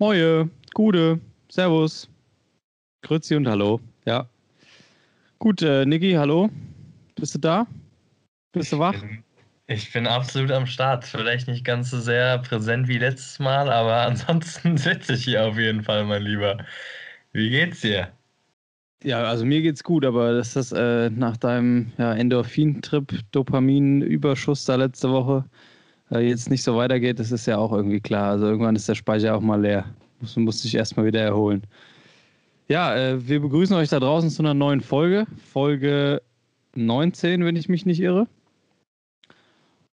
Moje, Gude, Servus, Grüezi und Hallo. Ja. Gut, äh, Niki, hallo. Bist du da? Bist du wach? Ich bin, ich bin absolut am Start. Vielleicht nicht ganz so sehr präsent wie letztes Mal, aber ansonsten sitze ich hier auf jeden Fall, mein Lieber. Wie geht's dir? Ja, also mir geht's gut, aber das äh, nach deinem ja, Endorphin-Trip, Dopamin-Überschuss da letzte Woche jetzt nicht so weitergeht, das ist ja auch irgendwie klar. Also irgendwann ist der Speicher auch mal leer. Muss, muss sich erstmal wieder erholen. Ja, äh, wir begrüßen euch da draußen zu einer neuen Folge. Folge 19, wenn ich mich nicht irre.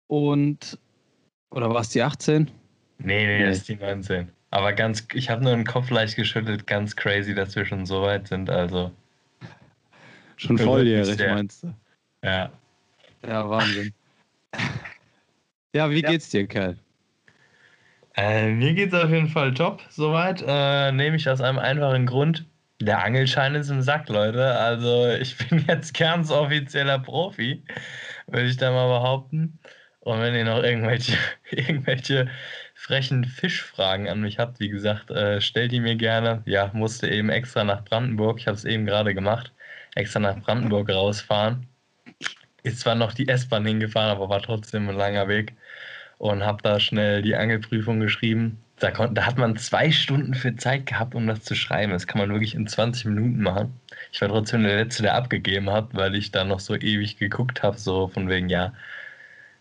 Und, oder war es die 18? Nee, nee, das ist die 19. Aber ganz, ich habe nur den Kopf leicht geschüttelt, ganz crazy, dass wir schon so weit sind. Also. Schon volljährig, meinst du? Ja. Ja, Wahnsinn. Ja, wie ja. geht's dir, Kerl? Äh, mir geht's auf jeden Fall top, soweit. Äh, nehme ich aus einem einfachen Grund. Der Angelschein ist im Sack, Leute. Also ich bin jetzt ganz offizieller Profi, würde ich da mal behaupten. Und wenn ihr noch irgendwelche, irgendwelche frechen Fischfragen an mich habt, wie gesagt, äh, stellt die mir gerne. Ja, musste eben extra nach Brandenburg, ich habe es eben gerade gemacht, extra nach Brandenburg rausfahren. Ist zwar noch die S-Bahn hingefahren, aber war trotzdem ein langer Weg. Und habe da schnell die Angelprüfung geschrieben. Da, da hat man zwei Stunden für Zeit gehabt, um das zu schreiben. Das kann man wirklich in 20 Minuten machen. Ich war trotzdem der Letzte, der abgegeben hat, weil ich da noch so ewig geguckt habe, so von wegen, ja,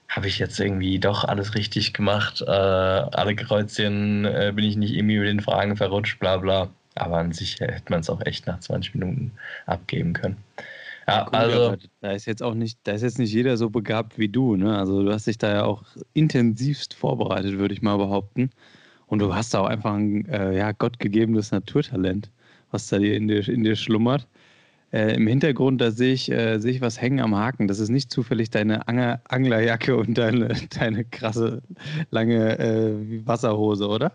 habe ich jetzt irgendwie doch alles richtig gemacht, äh, alle Kreuzchen äh, bin ich nicht irgendwie mit den Fragen verrutscht, bla bla. Aber an sich hätte man es auch echt nach 20 Minuten abgeben können. Ja, Gut, also da ist jetzt auch nicht, da ist jetzt nicht jeder so begabt wie du, ne? Also du hast dich da ja auch intensivst vorbereitet, würde ich mal behaupten. Und du hast da auch einfach ein äh, ja, gottgegebenes Naturtalent, was da in dir, in dir schlummert. Äh, Im Hintergrund, da sehe ich, äh, sehe ich was hängen am Haken. Das ist nicht zufällig deine Anger Anglerjacke und deine, deine krasse lange äh, Wasserhose, oder?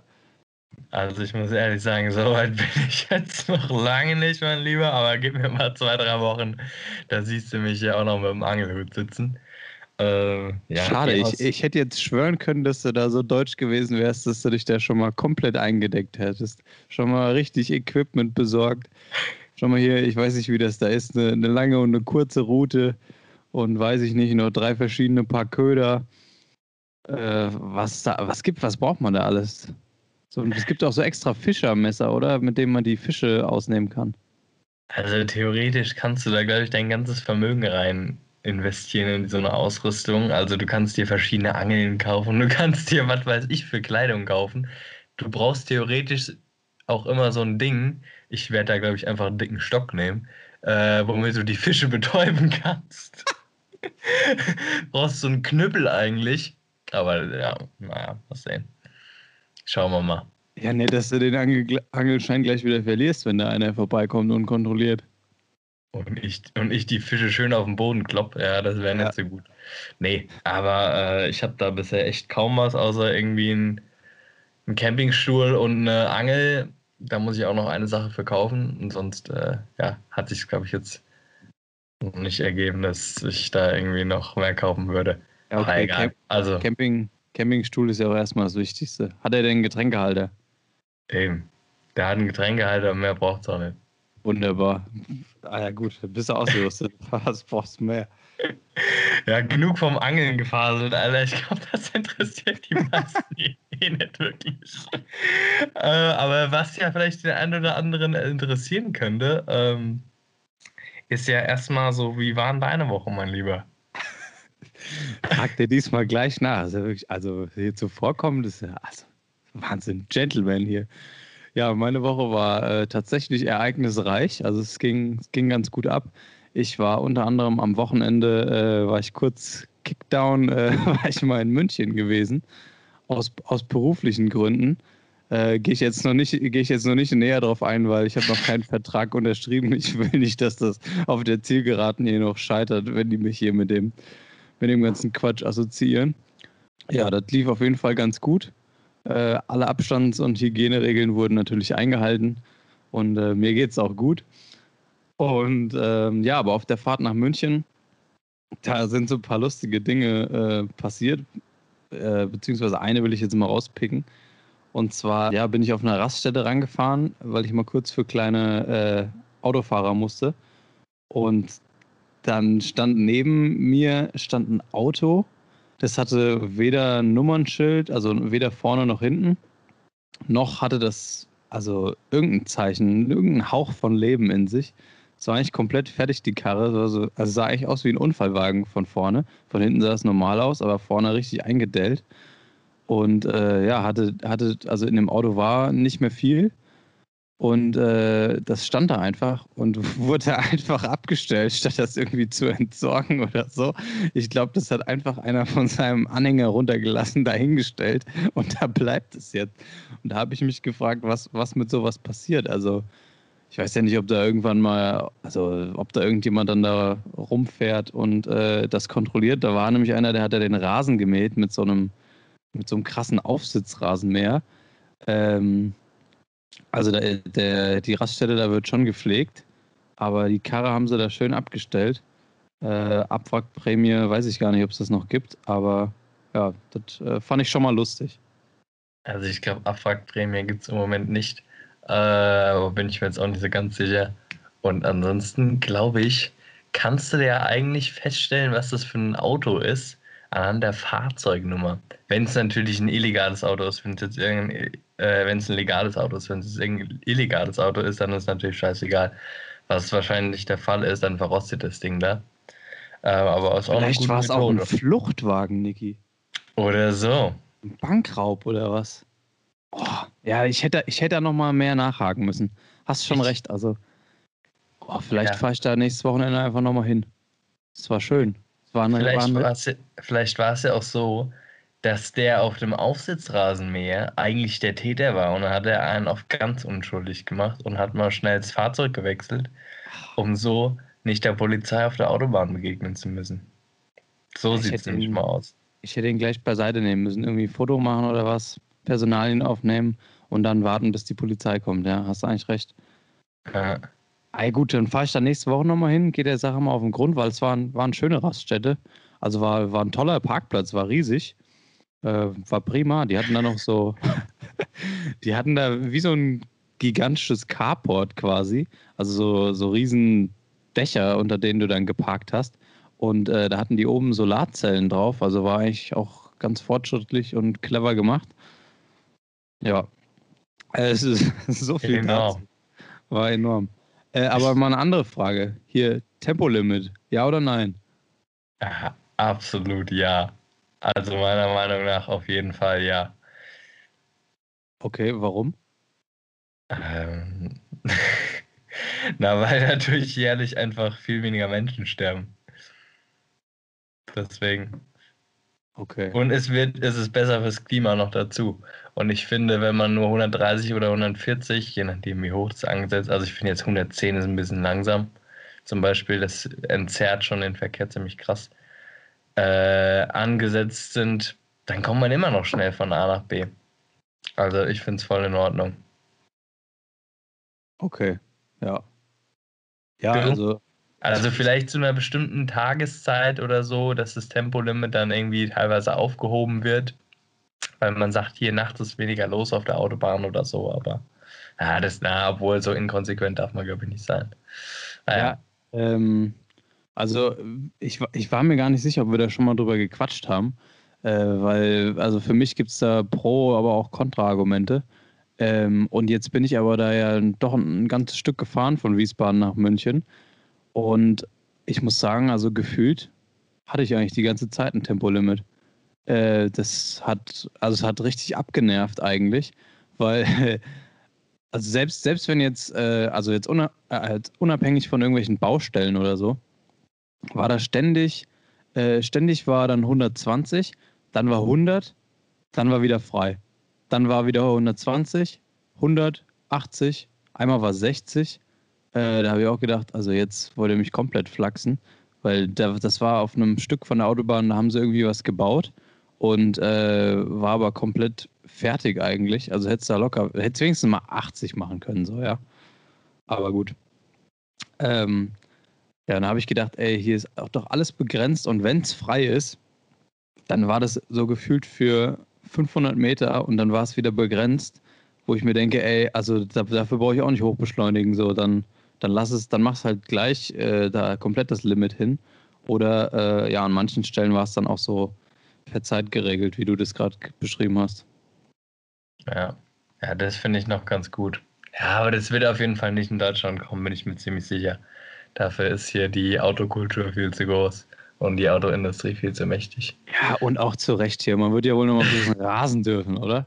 Also ich muss ehrlich sagen, so weit bin ich jetzt noch lange nicht, mein Lieber, aber gib mir mal zwei, drei Wochen, da siehst du mich ja auch noch mit dem Angelhut sitzen. Äh, ja, Schade, ich, ich hätte jetzt schwören können, dass du da so deutsch gewesen wärst, dass du dich da schon mal komplett eingedeckt hättest. Schon mal richtig Equipment besorgt. Schau mal hier, ich weiß nicht, wie das da ist, eine, eine lange und eine kurze Route und weiß ich nicht, noch drei verschiedene Paar Köder. Äh, was da, was gibt, was braucht man da alles? So, und es gibt auch so extra Fischermesser, oder? Mit denen man die Fische ausnehmen kann. Also theoretisch kannst du da, glaube ich, dein ganzes Vermögen rein investieren in so eine Ausrüstung. Also du kannst dir verschiedene Angeln kaufen, du kannst dir, was weiß ich, für Kleidung kaufen. Du brauchst theoretisch auch immer so ein Ding, ich werde da, glaube ich, einfach einen dicken Stock nehmen, äh, womit du die Fische betäuben kannst. Brauchst so einen Knüppel eigentlich. Aber ja, naja, mal sehen. Schauen wir mal. Ja, nicht, dass du den Angel Angelschein gleich wieder verlierst, wenn da einer vorbeikommt und kontrolliert. Und ich, und ich die Fische schön auf den Boden klopp. Ja, das wäre ja. nicht so gut. Nee, aber äh, ich habe da bisher echt kaum was, außer irgendwie ein, ein Campingstuhl und eine Angel da muss ich auch noch eine Sache verkaufen und sonst äh, ja, hat sich, glaube ich, jetzt noch nicht ergeben, dass ich da irgendwie noch mehr kaufen würde. Ja, okay. egal. Camp also, Camping, Campingstuhl ist ja auch erstmal das Wichtigste. Hat er denn einen Getränkehalter? Eben. Der hat einen Getränkehalter und mehr braucht es auch nicht. Wunderbar. Ah ja, gut, bist du ausgerüstet. Was brauchst du mehr? Ja, genug vom Angeln gefaselt, Alter. Ich glaube, das interessiert die meisten eh nicht wirklich. Äh, aber was ja vielleicht den einen oder anderen interessieren könnte, ähm, ist ja erstmal so, wie waren deine Woche, mein Lieber? Fragt dir diesmal gleich nach. Also, wirklich, also hier zuvorkommen, das ist ja also, Wahnsinn, Gentleman hier. Ja, meine Woche war äh, tatsächlich ereignisreich. Also es ging, es ging ganz gut ab. Ich war unter anderem am Wochenende, äh, war ich kurz Kickdown, äh, war ich mal in München gewesen, aus, aus beruflichen Gründen. Äh, gehe ich jetzt noch nicht, gehe ich jetzt noch nicht näher drauf ein, weil ich habe noch keinen Vertrag unterschrieben. Ich will nicht, dass das auf der Zielgeraden hier noch scheitert, wenn die mich hier mit dem, mit dem ganzen Quatsch assoziieren. Ja, das lief auf jeden Fall ganz gut. Äh, alle Abstands- und Hygieneregeln wurden natürlich eingehalten und äh, mir geht es auch gut. Und ähm, ja, aber auf der Fahrt nach München, da sind so ein paar lustige Dinge äh, passiert, äh, beziehungsweise eine will ich jetzt mal rauspicken. Und zwar, ja, bin ich auf einer Raststätte rangefahren, weil ich mal kurz für kleine äh, Autofahrer musste. Und dann stand neben mir stand ein Auto. Das hatte weder Nummernschild, also weder vorne noch hinten, noch hatte das also irgendein Zeichen, irgendein Hauch von Leben in sich. Es war eigentlich komplett fertig, die Karre. Also, also sah eigentlich aus wie ein Unfallwagen von vorne. Von hinten sah es normal aus, aber vorne richtig eingedellt. Und äh, ja, hatte, hatte, also in dem Auto war nicht mehr viel. Und äh, das stand da einfach und wurde einfach abgestellt, statt das irgendwie zu entsorgen oder so. Ich glaube, das hat einfach einer von seinem Anhänger runtergelassen, dahingestellt und da bleibt es jetzt. Und da habe ich mich gefragt, was, was mit sowas passiert. Also, ich weiß ja nicht, ob da irgendwann mal, also ob da irgendjemand dann da rumfährt und äh, das kontrolliert. Da war nämlich einer, der hat ja den Rasen gemäht mit so einem, mit so einem krassen Aufsitzrasenmäher. Ähm, also der, der, die Raststätte, da wird schon gepflegt, aber die Karre haben sie da schön abgestellt. Äh, Abwrackprämie weiß ich gar nicht, ob es das noch gibt, aber ja, das äh, fand ich schon mal lustig. Also ich glaube, Abwrackprämie gibt es im Moment nicht. Äh, bin ich mir jetzt auch nicht so ganz sicher. Und ansonsten glaube ich, kannst du ja eigentlich feststellen, was das für ein Auto ist, anhand der Fahrzeugnummer. Wenn es natürlich ein illegales Auto ist, wenn es jetzt irgendein äh, wenn es ein legales Auto ist. Wenn es ein illegales Auto ist, dann ist natürlich scheißegal. Was wahrscheinlich der Fall ist, dann verrostet das Ding da. Äh, aber aus Vielleicht war es auch ein Fluchtwagen, Niki. Oder so. Ein Bankraub oder was? Oh, ja, ich hätte, ich hätte da nochmal mehr nachhaken müssen. Hast schon ich, recht. Also, oh, vielleicht ja. fahre ich da nächstes Wochenende einfach nochmal hin. Es war schön. Es war eine, vielleicht war es ja auch so, dass der auf dem Aufsitzrasenmäher eigentlich der Täter war und dann hat er einen auf ganz unschuldig gemacht und hat mal schnell das Fahrzeug gewechselt, um so nicht der Polizei auf der Autobahn begegnen zu müssen. So sieht es nämlich ihn, mal aus. Ich hätte ihn gleich beiseite nehmen müssen, irgendwie ein Foto machen oder was, Personalien aufnehmen und dann warten, bis die Polizei kommt. Ja, hast du eigentlich recht. Ja. Ey, gut, dann fahre ich da nächste Woche nochmal hin, geht der Sache mal auf den Grund, weil es waren, waren schöne Raststätte. Also war, war ein toller Parkplatz, war riesig. Äh, war prima. Die hatten da noch so, die hatten da wie so ein gigantisches Carport quasi, also so, so riesen Dächer, unter denen du dann geparkt hast. Und äh, da hatten die oben Solarzellen drauf, also war eigentlich auch ganz fortschrittlich und clever gemacht. Ja, äh, es ist so viel genau. War enorm. Äh, aber mal eine andere Frage. Hier, Tempolimit, ja oder nein? Aha, absolut ja. Also meiner Meinung nach auf jeden Fall ja. Okay, warum? Ähm, na, weil natürlich jährlich einfach viel weniger Menschen sterben. Deswegen. Okay. Und es wird, es ist besser fürs Klima noch dazu. Und ich finde, wenn man nur 130 oder 140, je nachdem wie hoch es angesetzt, also ich finde jetzt 110 ist ein bisschen langsam. Zum Beispiel, das entzerrt schon den Verkehr ziemlich krass äh, angesetzt sind, dann kommt man immer noch schnell von A nach B. Also ich finde es voll in Ordnung. Okay, ja. Ja, du? also. Also vielleicht zu einer bestimmten Tageszeit oder so, dass das Tempolimit dann irgendwie teilweise aufgehoben wird, weil man sagt, hier nachts ist weniger los auf der Autobahn oder so, aber ja, das, na, obwohl so inkonsequent darf man, glaube ich, nicht sein. Naja. Ja, ähm, also ich, ich war mir gar nicht sicher, ob wir da schon mal drüber gequatscht haben, äh, weil also für mich gibt es da Pro, aber auch Kontraargumente. Ähm, und jetzt bin ich aber da ja doch ein ganzes Stück gefahren von Wiesbaden nach München. Und ich muss sagen, also gefühlt hatte ich eigentlich die ganze Zeit ein Tempolimit. Äh, das hat, also es hat richtig abgenervt eigentlich, weil also selbst, selbst wenn jetzt, äh, also jetzt äh, unabhängig von irgendwelchen Baustellen oder so, war da ständig, äh, ständig war dann 120, dann war 100, dann war wieder frei. Dann war wieder 120, 180, einmal war 60. Äh, da habe ich auch gedacht, also jetzt wollte mich komplett flachsen, weil da, das war auf einem Stück von der Autobahn, da haben sie irgendwie was gebaut und äh, war aber komplett fertig eigentlich. Also hättest da locker, hättest wenigstens mal 80 machen können, so, ja. Aber gut. Ähm, ja, dann habe ich gedacht, ey, hier ist auch doch alles begrenzt und wenn es frei ist, dann war das so gefühlt für 500 Meter und dann war es wieder begrenzt, wo ich mir denke, ey, also da, dafür brauche ich auch nicht hochbeschleunigen, so dann, dann lass es, dann mach es halt gleich äh, da komplett das Limit hin. Oder äh, ja, an manchen Stellen war es dann auch so per Zeit geregelt, wie du das gerade beschrieben hast. Ja, ja, das finde ich noch ganz gut. Ja, aber das wird auf jeden Fall nicht in Deutschland kommen, bin ich mir ziemlich sicher. Dafür ist hier die Autokultur viel zu groß und die Autoindustrie viel zu mächtig. Ja, und auch zu Recht hier. Man wird ja wohl noch mal ein bisschen rasen dürfen, oder?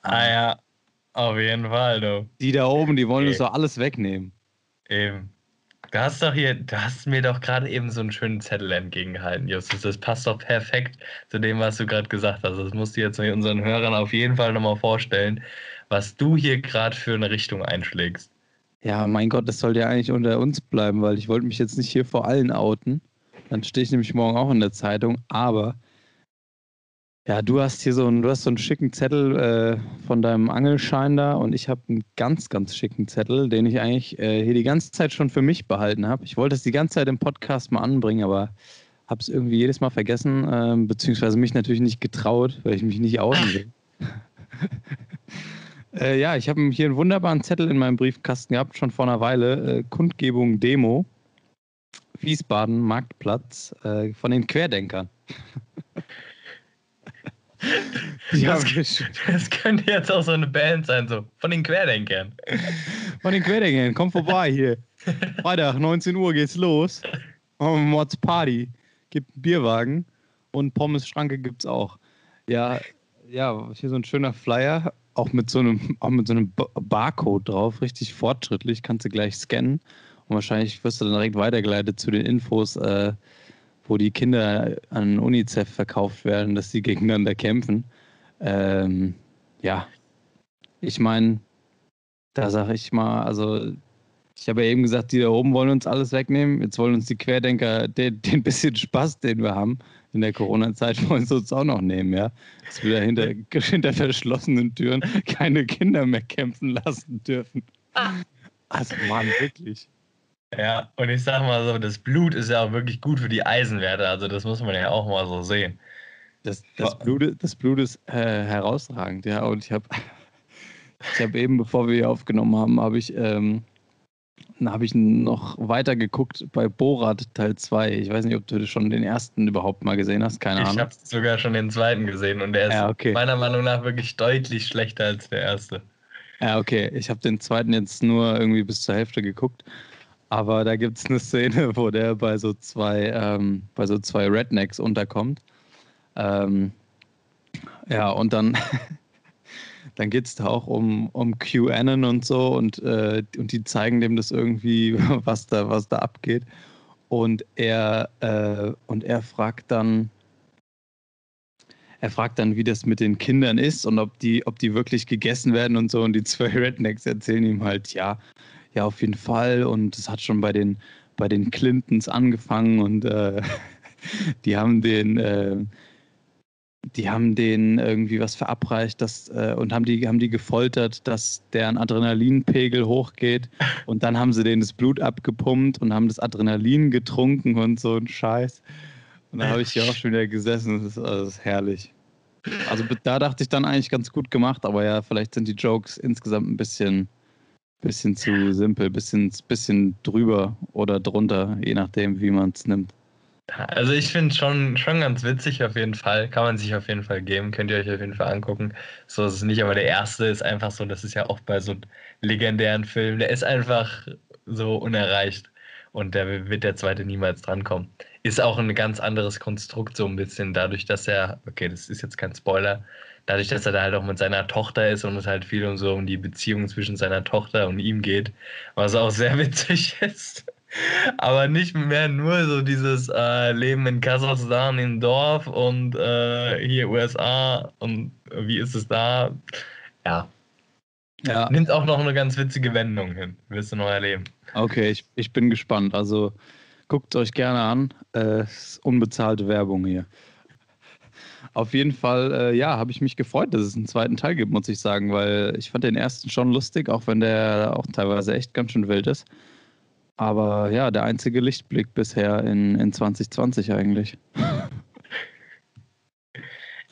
Ah ja, auf jeden Fall, du. Die da oben, die wollen uns doch alles wegnehmen. Eben. Du hast doch hier, du hast mir doch gerade eben so einen schönen Zettel entgegengehalten, Justus. Das passt doch perfekt zu dem, was du gerade gesagt hast. Das musst du jetzt unseren Hörern auf jeden Fall nochmal vorstellen, was du hier gerade für eine Richtung einschlägst. Ja, mein Gott, das sollte ja eigentlich unter uns bleiben, weil ich wollte mich jetzt nicht hier vor allen outen. Dann stehe ich nämlich morgen auch in der Zeitung. Aber ja, du hast hier so einen, du hast so einen schicken Zettel äh, von deinem Angelschein da und ich habe einen ganz, ganz schicken Zettel, den ich eigentlich äh, hier die ganze Zeit schon für mich behalten habe. Ich wollte es die ganze Zeit im Podcast mal anbringen, aber habe es irgendwie jedes Mal vergessen, äh, beziehungsweise mich natürlich nicht getraut, weil ich mich nicht outen will. Äh, ja, ich habe hier einen wunderbaren Zettel in meinem Briefkasten gehabt, schon vor einer Weile. Äh, Kundgebung Demo. Wiesbaden, Marktplatz äh, von den Querdenkern. das, das, könnte jetzt auch so eine Band sein, so von den Querdenkern. Von den Querdenkern, komm vorbei hier. Freitag, 19 Uhr geht's los. Wir Mods Party. Gibt einen Bierwagen und Pommes-Schranke gibt's auch. Ja, ja, hier so ein schöner Flyer, auch mit so einem, auch mit so einem Barcode drauf, richtig fortschrittlich, kannst du gleich scannen und wahrscheinlich wirst du dann direkt weitergeleitet zu den Infos, äh, wo die Kinder an UNICEF verkauft werden, dass sie gegeneinander kämpfen. Ähm, ja, ich meine, da sage ich mal, also ich habe ja eben gesagt, die da oben wollen uns alles wegnehmen. Jetzt wollen uns die Querdenker den, den bisschen Spaß, den wir haben in der Corona-Zeit, wollen sie uns auch noch nehmen, ja. Dass wir da hinter, hinter verschlossenen Türen keine Kinder mehr kämpfen lassen dürfen. Ah. Also, Mann, wirklich. Ja, und ich sag mal so, das Blut ist ja auch wirklich gut für die Eisenwerte. Also, das muss man ja auch mal so sehen. Das, das, Blut, das Blut ist äh, herausragend, ja. Und ich habe ich hab eben, bevor wir hier aufgenommen haben, habe ich. Ähm, dann habe ich noch weiter geguckt bei Borat Teil 2. Ich weiß nicht, ob du schon den ersten überhaupt mal gesehen hast, keine ich Ahnung. Ich habe sogar schon den zweiten gesehen und der ist ja, okay. meiner Meinung nach wirklich deutlich schlechter als der erste. Ja, okay. Ich habe den zweiten jetzt nur irgendwie bis zur Hälfte geguckt. Aber da gibt es eine Szene, wo der bei so zwei, ähm, bei so zwei Rednecks unterkommt. Ähm, ja, und dann dann geht es da auch um, um QAnon und so und, äh, und die zeigen dem das irgendwie, was da, was da abgeht. Und er, äh, und er fragt dann, er fragt dann, wie das mit den Kindern ist und ob die, ob die wirklich gegessen werden und so. Und die zwei Rednecks erzählen ihm halt, ja, ja, auf jeden Fall. Und es hat schon bei den, bei den Clintons angefangen und äh, die haben den, äh, die haben denen irgendwie was verabreicht dass, äh, und haben die, haben die gefoltert, dass deren Adrenalinpegel hochgeht. Und dann haben sie denen das Blut abgepumpt und haben das Adrenalin getrunken und so ein Scheiß. Und da habe ich hier auch schon wieder gesessen. Das ist, das ist herrlich. Also da dachte ich dann eigentlich ganz gut gemacht, aber ja, vielleicht sind die Jokes insgesamt ein bisschen, bisschen zu simpel, bisschen, bisschen drüber oder drunter, je nachdem, wie man es nimmt. Also ich finde es schon, schon ganz witzig auf jeden Fall. Kann man sich auf jeden Fall geben. Könnt ihr euch auf jeden Fall angucken. So ist es nicht, aber der erste ist einfach so, das ist ja auch bei so legendären Filmen, der ist einfach so unerreicht. Und da wird der zweite niemals drankommen. Ist auch ein ganz anderes Konstrukt, so ein bisschen, dadurch, dass er, okay, das ist jetzt kein Spoiler, dadurch, dass er da halt auch mit seiner Tochter ist und es halt viel um so um die Beziehung zwischen seiner Tochter und ihm geht, was auch sehr witzig ist. Aber nicht mehr nur so dieses äh, Leben in Kasachstan im Dorf und äh, hier USA und wie ist es da? Ja. ja. Nimmt auch noch eine ganz witzige Wendung hin. Wirst du noch erleben. Okay, ich, ich bin gespannt. Also guckt euch gerne an. Äh, unbezahlte Werbung hier. Auf jeden Fall, äh, ja, habe ich mich gefreut, dass es einen zweiten Teil gibt, muss ich sagen, weil ich fand den ersten schon lustig, auch wenn der auch teilweise echt ganz schön wild ist. Aber ja, der einzige Lichtblick bisher in, in 2020 eigentlich.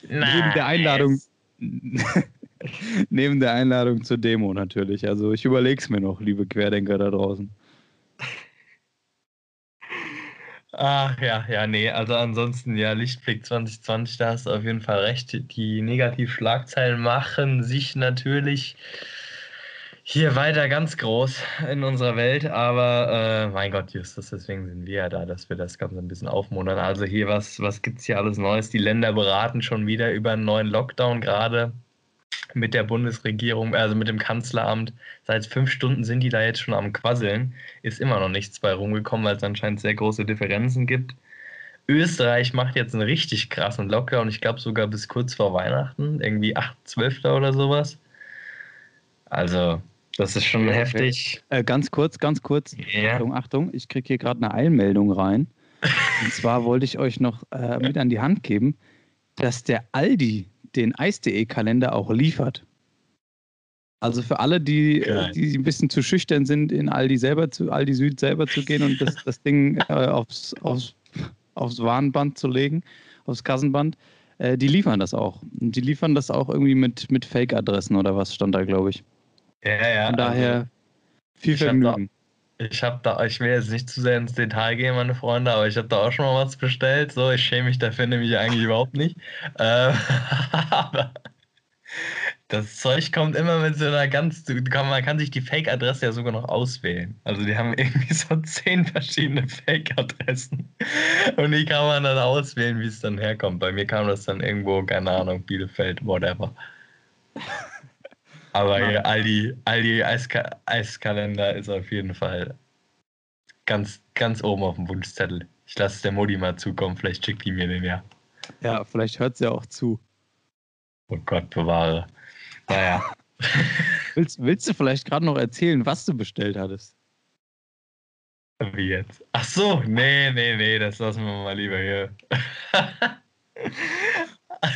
neben der Einladung. neben der Einladung zur Demo natürlich. Also ich überlege es mir noch, liebe Querdenker da draußen. Ach ja, ja, nee, also ansonsten, ja, Lichtblick 2020, da hast du auf jeden Fall recht. Die Negativschlagzeilen machen sich natürlich hier weiter ganz groß in unserer Welt, aber äh, mein Gott, Justus, deswegen sind wir ja da, dass wir das Ganze ein bisschen aufmuntern. Also hier, was, was gibt es hier alles Neues? Die Länder beraten schon wieder über einen neuen Lockdown gerade mit der Bundesregierung, also mit dem Kanzleramt. Seit fünf Stunden sind die da jetzt schon am Quasseln. Ist immer noch nichts bei rumgekommen, weil es anscheinend sehr große Differenzen gibt. Österreich macht jetzt einen richtig krassen Lockdown, ich glaube sogar bis kurz vor Weihnachten, irgendwie 8, 12. oder sowas. Also, das ist schon okay. heftig. Äh, ganz kurz, ganz kurz. Yeah. Achtung, Achtung, ich kriege hier gerade eine Eilmeldung rein. Und zwar wollte ich euch noch äh, mit an die Hand geben, dass der Aldi den Eis.de-Kalender auch liefert. Also für alle, die, die ein bisschen zu schüchtern sind, in Aldi selber zu, Aldi Süd selber zu gehen und das, das Ding äh, aufs, aufs, aufs Warnband zu legen, aufs Kassenband, äh, die liefern das auch. Und die liefern das auch irgendwie mit, mit Fake-Adressen oder was stand da, glaube ich. Ja, ja. Von daher also, viel Vergnügen. Ich habe da, ich will jetzt nicht zu sehr ins Detail gehen, meine Freunde, aber ich habe da auch schon mal was bestellt. So, ich schäme mich dafür nämlich eigentlich überhaupt nicht. Äh, aber das Zeug kommt immer mit so einer ganz, man kann sich die Fake-Adresse ja sogar noch auswählen. Also die haben irgendwie so zehn verschiedene Fake-Adressen und die kann man dann auswählen, wie es dann herkommt. Bei mir kam das dann irgendwo, keine Ahnung, Bielefeld, whatever. Aber ja. Aldi, Aldi Eiska Eiskalender ist auf jeden Fall ganz, ganz oben auf dem Wunschzettel. Ich lasse es der Modi mal zukommen, vielleicht schickt die mir den ja. Ja, vielleicht hört sie ja auch zu. Oh Gott, bewahre. Naja. willst, willst du vielleicht gerade noch erzählen, was du bestellt hattest? Wie jetzt? Ach so, nee, nee, nee, das lassen wir mal lieber hier.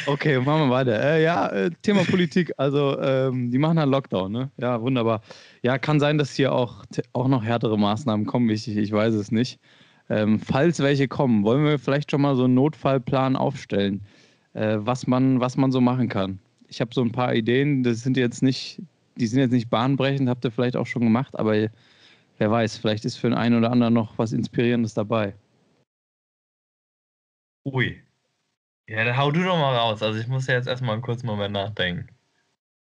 Okay, machen wir weiter. Äh, ja, äh, Thema Politik. Also, ähm, die machen einen Lockdown, ne? Ja, wunderbar. Ja, kann sein, dass hier auch, auch noch härtere Maßnahmen kommen. Ich, ich weiß es nicht. Ähm, falls welche kommen, wollen wir vielleicht schon mal so einen Notfallplan aufstellen, äh, was, man, was man so machen kann. Ich habe so ein paar Ideen, das sind jetzt nicht, die sind jetzt nicht bahnbrechend, habt ihr vielleicht auch schon gemacht, aber wer weiß, vielleicht ist für den einen oder anderen noch was Inspirierendes dabei. Ui, ja, dann hau du doch mal raus. Also ich muss ja jetzt erstmal einen kurzen Moment nachdenken.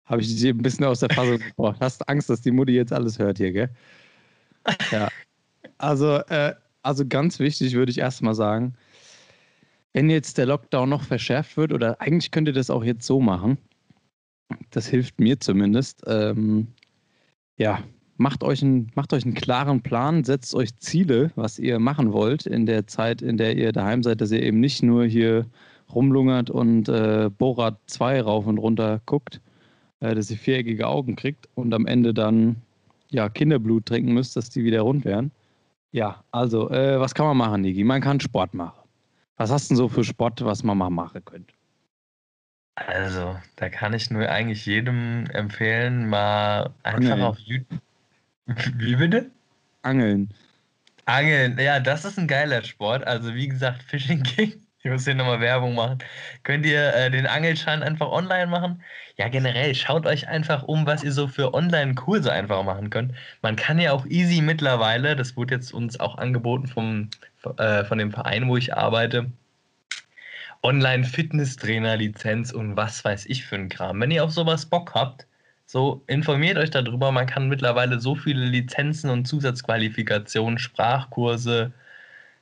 Habe ich dich ein bisschen aus der Fassung gebracht. Hast Angst, dass die Mutti jetzt alles hört hier, gell? Ja. Also, äh, also ganz wichtig würde ich erstmal sagen, wenn jetzt der Lockdown noch verschärft wird, oder eigentlich könnt ihr das auch jetzt so machen, das hilft mir zumindest. Ähm, ja, macht euch, einen, macht euch einen klaren Plan, setzt euch Ziele, was ihr machen wollt in der Zeit, in der ihr daheim seid, dass ihr eben nicht nur hier rumlungert und äh, Borat 2 rauf und runter guckt, äh, dass sie viereckige Augen kriegt und am Ende dann ja, Kinderblut trinken müsst, dass die wieder rund werden. Ja, also, äh, was kann man machen, Niki? Man kann Sport machen. Was hast du denn so für Sport, was man mal machen könnte? Also, da kann ich nur eigentlich jedem empfehlen, mal einfach Angeln. auf YouTube. Wie bitte? Angeln. Angeln, ja, das ist ein geiler Sport. Also, wie gesagt, Fishing King ich muss hier nochmal Werbung machen. Könnt ihr äh, den Angelschein einfach online machen? Ja, generell, schaut euch einfach um, was ihr so für Online-Kurse einfach machen könnt. Man kann ja auch easy mittlerweile, das wurde jetzt uns auch angeboten vom, äh, von dem Verein, wo ich arbeite, Online-Fitnesstrainer-Lizenz und was weiß ich für ein Kram. Wenn ihr auf sowas Bock habt, so informiert euch darüber. Man kann mittlerweile so viele Lizenzen und Zusatzqualifikationen, Sprachkurse,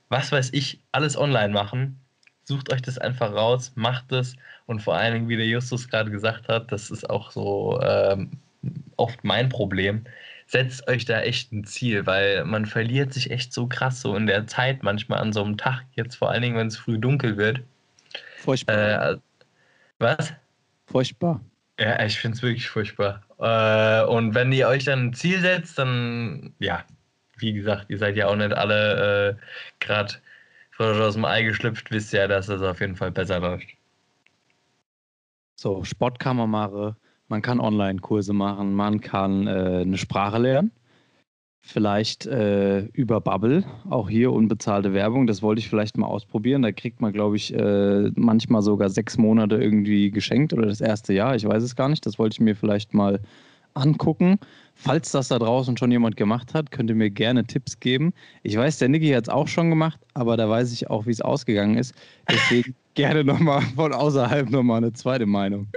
was weiß ich, alles online machen sucht euch das einfach raus, macht es und vor allen Dingen, wie der Justus gerade gesagt hat, das ist auch so ähm, oft mein Problem. Setzt euch da echt ein Ziel, weil man verliert sich echt so krass so in der Zeit manchmal an so einem Tag, jetzt vor allen Dingen, wenn es früh dunkel wird. Furchtbar. Äh, was? Furchtbar. Ja, ich finde es wirklich furchtbar. Äh, und wenn ihr euch dann ein Ziel setzt, dann, ja, wie gesagt, ihr seid ja auch nicht alle äh, gerade frisch aus dem Ei geschlüpft, wisst ihr ja, dass das auf jeden Fall besser läuft. So, Sport kann man machen, man kann Online-Kurse machen, man kann äh, eine Sprache lernen. Vielleicht äh, über Bubble, auch hier unbezahlte Werbung. Das wollte ich vielleicht mal ausprobieren. Da kriegt man, glaube ich, äh, manchmal sogar sechs Monate irgendwie geschenkt oder das erste Jahr. Ich weiß es gar nicht. Das wollte ich mir vielleicht mal angucken. Falls das da draußen schon jemand gemacht hat, könnt ihr mir gerne Tipps geben. Ich weiß, der Niki hat es auch schon gemacht, aber da weiß ich auch, wie es ausgegangen ist. Deswegen gerne nochmal von außerhalb nochmal eine zweite Meinung.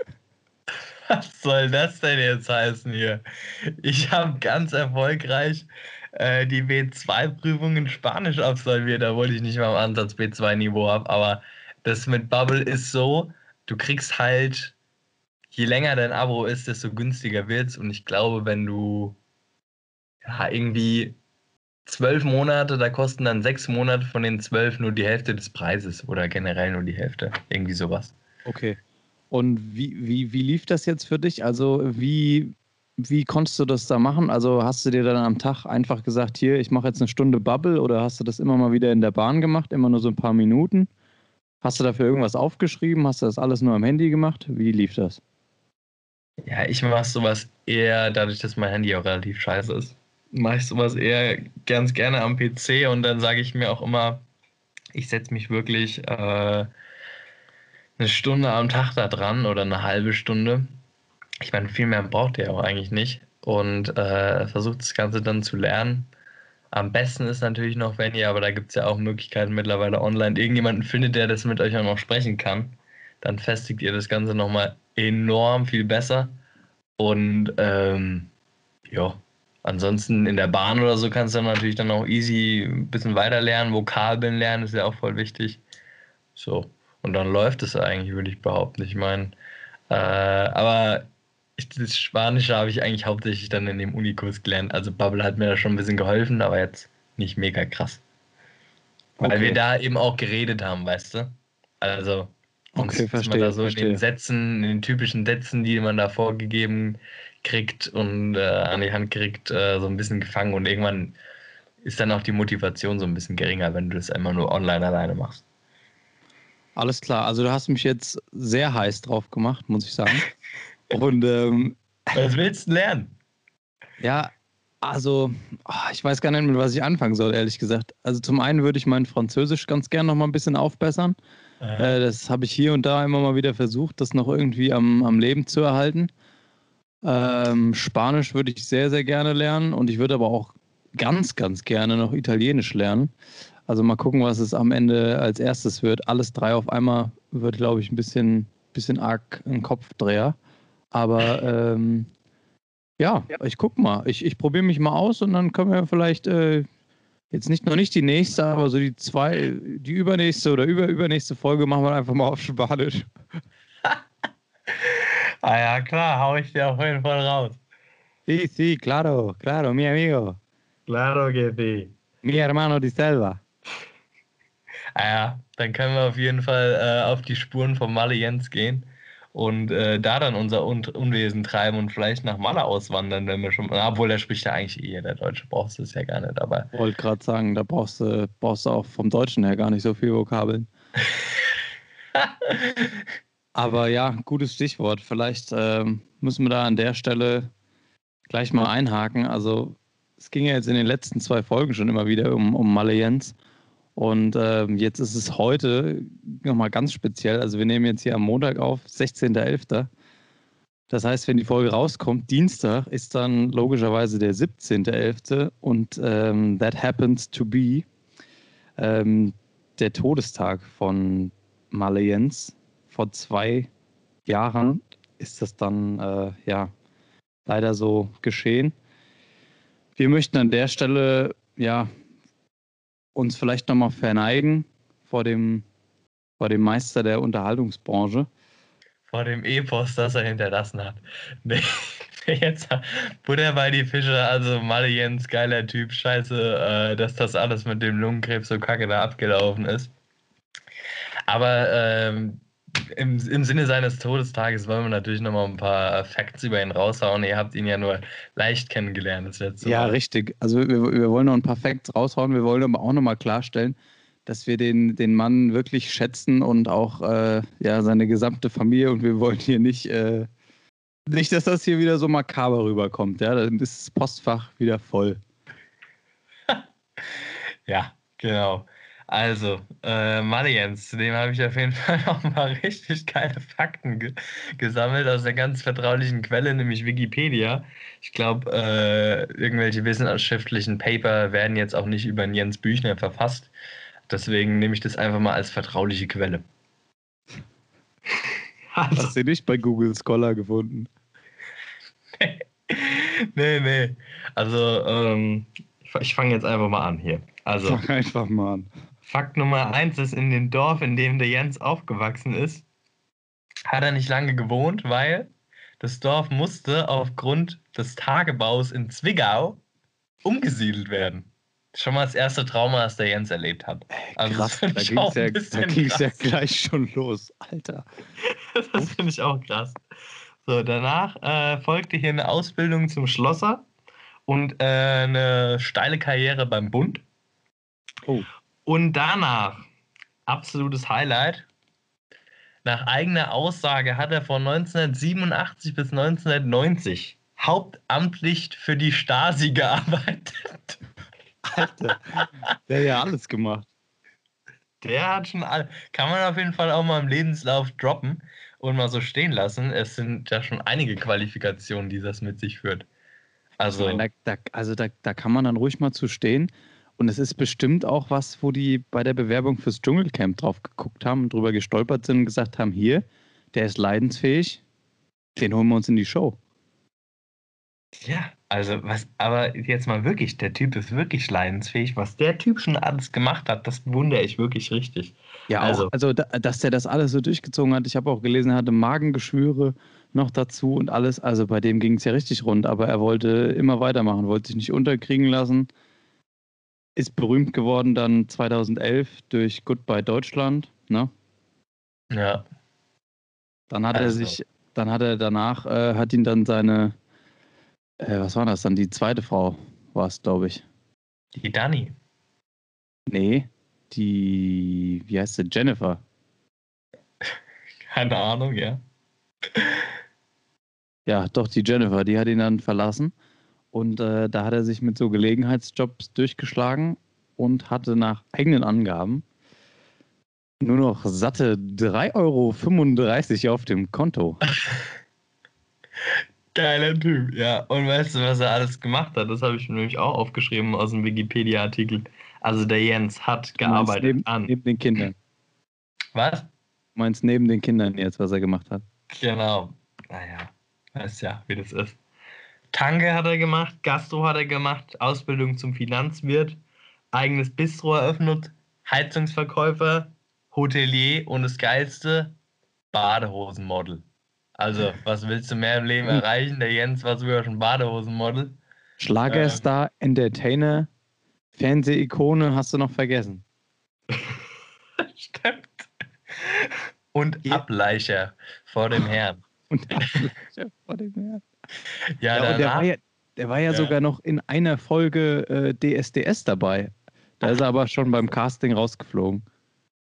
Was soll das denn jetzt heißen hier? Ich habe ganz erfolgreich äh, die B2-Prüfung in Spanisch absolviert, obwohl ich nicht mal am Ansatz B2-Niveau habe. Aber das mit Bubble ist so, du kriegst halt, je länger dein Abo ist, desto günstiger wird es. Und ich glaube, wenn du ja, irgendwie zwölf Monate, da kosten dann sechs Monate von den zwölf nur die Hälfte des Preises oder generell nur die Hälfte. Irgendwie sowas. Okay. Und wie, wie, wie lief das jetzt für dich? Also wie, wie konntest du das da machen? Also hast du dir dann am Tag einfach gesagt, hier, ich mache jetzt eine Stunde Bubble oder hast du das immer mal wieder in der Bahn gemacht, immer nur so ein paar Minuten? Hast du dafür irgendwas aufgeschrieben? Hast du das alles nur am Handy gemacht? Wie lief das? Ja, ich mache sowas eher, dadurch, dass mein Handy auch relativ scheiße ist, mache ich sowas eher ganz gerne am PC und dann sage ich mir auch immer, ich setze mich wirklich äh, eine Stunde am Tag da dran oder eine halbe Stunde. Ich meine, viel mehr braucht ihr auch eigentlich nicht. Und äh, versucht das Ganze dann zu lernen. Am besten ist natürlich noch, wenn ihr, aber da gibt es ja auch Möglichkeiten mittlerweile online, irgendjemanden findet, der das mit euch auch noch sprechen kann. Dann festigt ihr das Ganze nochmal enorm viel besser. Und ähm, ja, ansonsten in der Bahn oder so kannst du dann natürlich dann auch easy ein bisschen weiter lernen. Vokabeln lernen ist ja auch voll wichtig. So. Und dann läuft es eigentlich, würde ich behaupten. Ich meine, äh, aber ich, das Spanische habe ich eigentlich hauptsächlich dann in dem Unikurs gelernt. Also Bubble hat mir da schon ein bisschen geholfen, aber jetzt nicht mega krass. Weil okay. wir da eben auch geredet haben, weißt du? Also, okay, verstehe, man da so verstehe. in den Sätzen, in den typischen Sätzen, die man da vorgegeben kriegt und äh, an die Hand kriegt, äh, so ein bisschen gefangen und irgendwann ist dann auch die Motivation so ein bisschen geringer, wenn du das immer nur online alleine machst. Alles klar. Also du hast mich jetzt sehr heiß drauf gemacht, muss ich sagen. Und ähm, was willst du lernen? Ja, also oh, ich weiß gar nicht, mit was ich anfangen soll, ehrlich gesagt. Also zum einen würde ich mein Französisch ganz gern noch mal ein bisschen aufbessern. Äh, das habe ich hier und da immer mal wieder versucht, das noch irgendwie am, am Leben zu erhalten. Ähm, Spanisch würde ich sehr, sehr gerne lernen und ich würde aber auch ganz, ganz gerne noch Italienisch lernen. Also mal gucken, was es am Ende als erstes wird. Alles drei auf einmal wird, glaube ich, ein bisschen, bisschen arg ein Kopfdreher. Aber ähm, ja, ich gucke mal. Ich, ich probiere mich mal aus und dann können wir vielleicht äh, jetzt nicht noch nicht die nächste, aber so die zwei, die übernächste oder über übernächste Folge machen wir einfach mal auf Spanisch. ah ja, klar, hau ich dir auf jeden Fall raus. Sí, sí, claro, claro, mi amigo. Claro que sí. Mi hermano di selva. Ah ja, dann können wir auf jeden Fall äh, auf die Spuren von Malle Jens gehen und äh, da dann unser Un Unwesen treiben und vielleicht nach Malle auswandern, wenn wir schon. Obwohl, der spricht ja eigentlich eh der Deutsche, brauchst du es ja gar nicht. Aber ich wollte gerade sagen, da brauchst du, brauchst du auch vom Deutschen her gar nicht so viel Vokabeln. aber ja, gutes Stichwort. Vielleicht ähm, müssen wir da an der Stelle gleich mal einhaken. Also, es ging ja jetzt in den letzten zwei Folgen schon immer wieder um, um Malle Jens. Und ähm, jetzt ist es heute nochmal ganz speziell. Also wir nehmen jetzt hier am Montag auf, 16.11. Das heißt, wenn die Folge rauskommt, Dienstag ist dann logischerweise der 17.11. und ähm, that happens to be ähm, der Todestag von Malle Jens. Vor zwei Jahren ist das dann äh, ja leider so geschehen. Wir möchten an der Stelle ja uns vielleicht nochmal verneigen vor dem, vor dem Meister der Unterhaltungsbranche. Vor dem Epos, das er hinterlassen hat. Jetzt Butter bei die Fische, also Malle Jens, geiler Typ, scheiße, äh, dass das alles mit dem Lungenkrebs so kacke da abgelaufen ist. Aber ähm, im, im Sinne seines Todestages wollen wir natürlich nochmal ein paar Facts über ihn raushauen. Ihr habt ihn ja nur leicht kennengelernt das letzte Ja, Mal. richtig. Also wir, wir wollen noch ein paar Facts raushauen. Wir wollen aber auch nochmal klarstellen, dass wir den, den Mann wirklich schätzen und auch äh, ja, seine gesamte Familie. Und wir wollen hier nicht, äh, nicht, dass das hier wieder so makaber rüberkommt. Ja? Dann ist das Postfach wieder voll. Ja, genau. Also, äh, Maliens, zu dem habe ich auf jeden Fall noch mal richtig geile Fakten ge gesammelt aus der ganz vertraulichen Quelle, nämlich Wikipedia. Ich glaube, äh, irgendwelche wissenschaftlichen Paper werden jetzt auch nicht über Jens Büchner verfasst. Deswegen nehme ich das einfach mal als vertrauliche Quelle. Also. Hast du nicht bei Google Scholar gefunden? nee, nee. Also, ähm, ich fange jetzt einfach mal an hier. Also, Fang einfach mal an. Fakt Nummer eins ist, in dem Dorf, in dem der Jens aufgewachsen ist, hat er nicht lange gewohnt, weil das Dorf musste aufgrund des Tagebaus in Zwickau umgesiedelt werden. Schon mal das erste Trauma, das der Jens erlebt hat. Also krass, da ging es ja, da ging's ja gleich schon los, Alter. das finde ich auch krass. So, danach äh, folgte hier eine Ausbildung zum Schlosser und äh, eine steile Karriere beim Bund. Oh. Und danach, absolutes Highlight, nach eigener Aussage hat er von 1987 bis 1990 hauptamtlich für die Stasi gearbeitet. Alter, der hat ja alles gemacht. Der hat schon alles. Kann man auf jeden Fall auch mal im Lebenslauf droppen und mal so stehen lassen. Es sind ja schon einige Qualifikationen, die das mit sich führt. Also, meine, da, da, also da, da kann man dann ruhig mal zu stehen. Und es ist bestimmt auch was, wo die bei der Bewerbung fürs Dschungelcamp drauf geguckt haben und drüber gestolpert sind und gesagt haben: hier, der ist leidensfähig, den holen wir uns in die Show. Ja, also was, aber jetzt mal wirklich, der Typ ist wirklich leidensfähig. Was der Typ schon alles gemacht hat, das wundere ich wirklich richtig. Ja, also, auch, also dass der das alles so durchgezogen hat. Ich habe auch gelesen, er hatte Magengeschwüre noch dazu und alles. Also bei dem ging es ja richtig rund, aber er wollte immer weitermachen, wollte sich nicht unterkriegen lassen. Ist berühmt geworden dann 2011 durch Goodbye Deutschland, ne? Ja. Dann hat also. er sich, dann hat er danach, äh, hat ihn dann seine äh, was war das dann? Die zweite Frau war es, glaube ich. Die Dani. Nee, die, wie heißt sie? Jennifer. Keine Ahnung, ja. Ja, doch, die Jennifer, die hat ihn dann verlassen. Und äh, da hat er sich mit so Gelegenheitsjobs durchgeschlagen und hatte nach eigenen Angaben nur noch satte 3,35 Euro auf dem Konto. Geiler Typ, ja. Und weißt du, was er alles gemacht hat? Das habe ich mir nämlich auch aufgeschrieben aus dem Wikipedia-Artikel. Also der Jens hat gearbeitet neben, an. Neben den Kindern. Was? Du meinst neben den Kindern jetzt, was er gemacht hat? Genau. Naja, weißt ja, wie das ist. Tanke hat er gemacht, Gastro hat er gemacht, Ausbildung zum Finanzwirt, eigenes Bistro eröffnet, Heizungsverkäufer, Hotelier und das Geilste, Badehosenmodel. Also, was willst du mehr im Leben hm. erreichen? Der Jens war sogar schon Badehosenmodel. Schlagerstar, ähm. Entertainer, Fernsehikone hast du noch vergessen. Stimmt. Und. Ableicher vor dem Herrn. Und Ableicher vor dem Herrn. Ja, ja der war ja, der war ja, ja, sogar noch in einer Folge äh, DSDS dabei. Da Ach. ist er aber schon beim Casting rausgeflogen.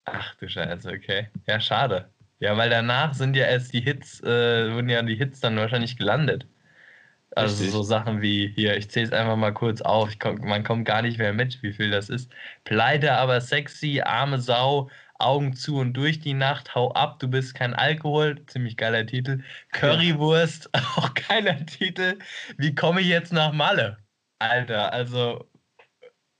Ach du Scheiße, okay. Ja, schade. Ja, weil danach sind ja erst die Hits, äh, wurden ja die Hits dann wahrscheinlich gelandet. Also Richtig. so Sachen wie hier, ich zähle es einfach mal kurz auf, komm, man kommt gar nicht mehr mit, wie viel das ist. Pleite, aber sexy, arme Sau, Augen zu und durch die Nacht, hau ab, du bist kein Alkohol, ziemlich geiler Titel. Currywurst, auch geiler Titel. Wie komme ich jetzt nach Malle? Alter, also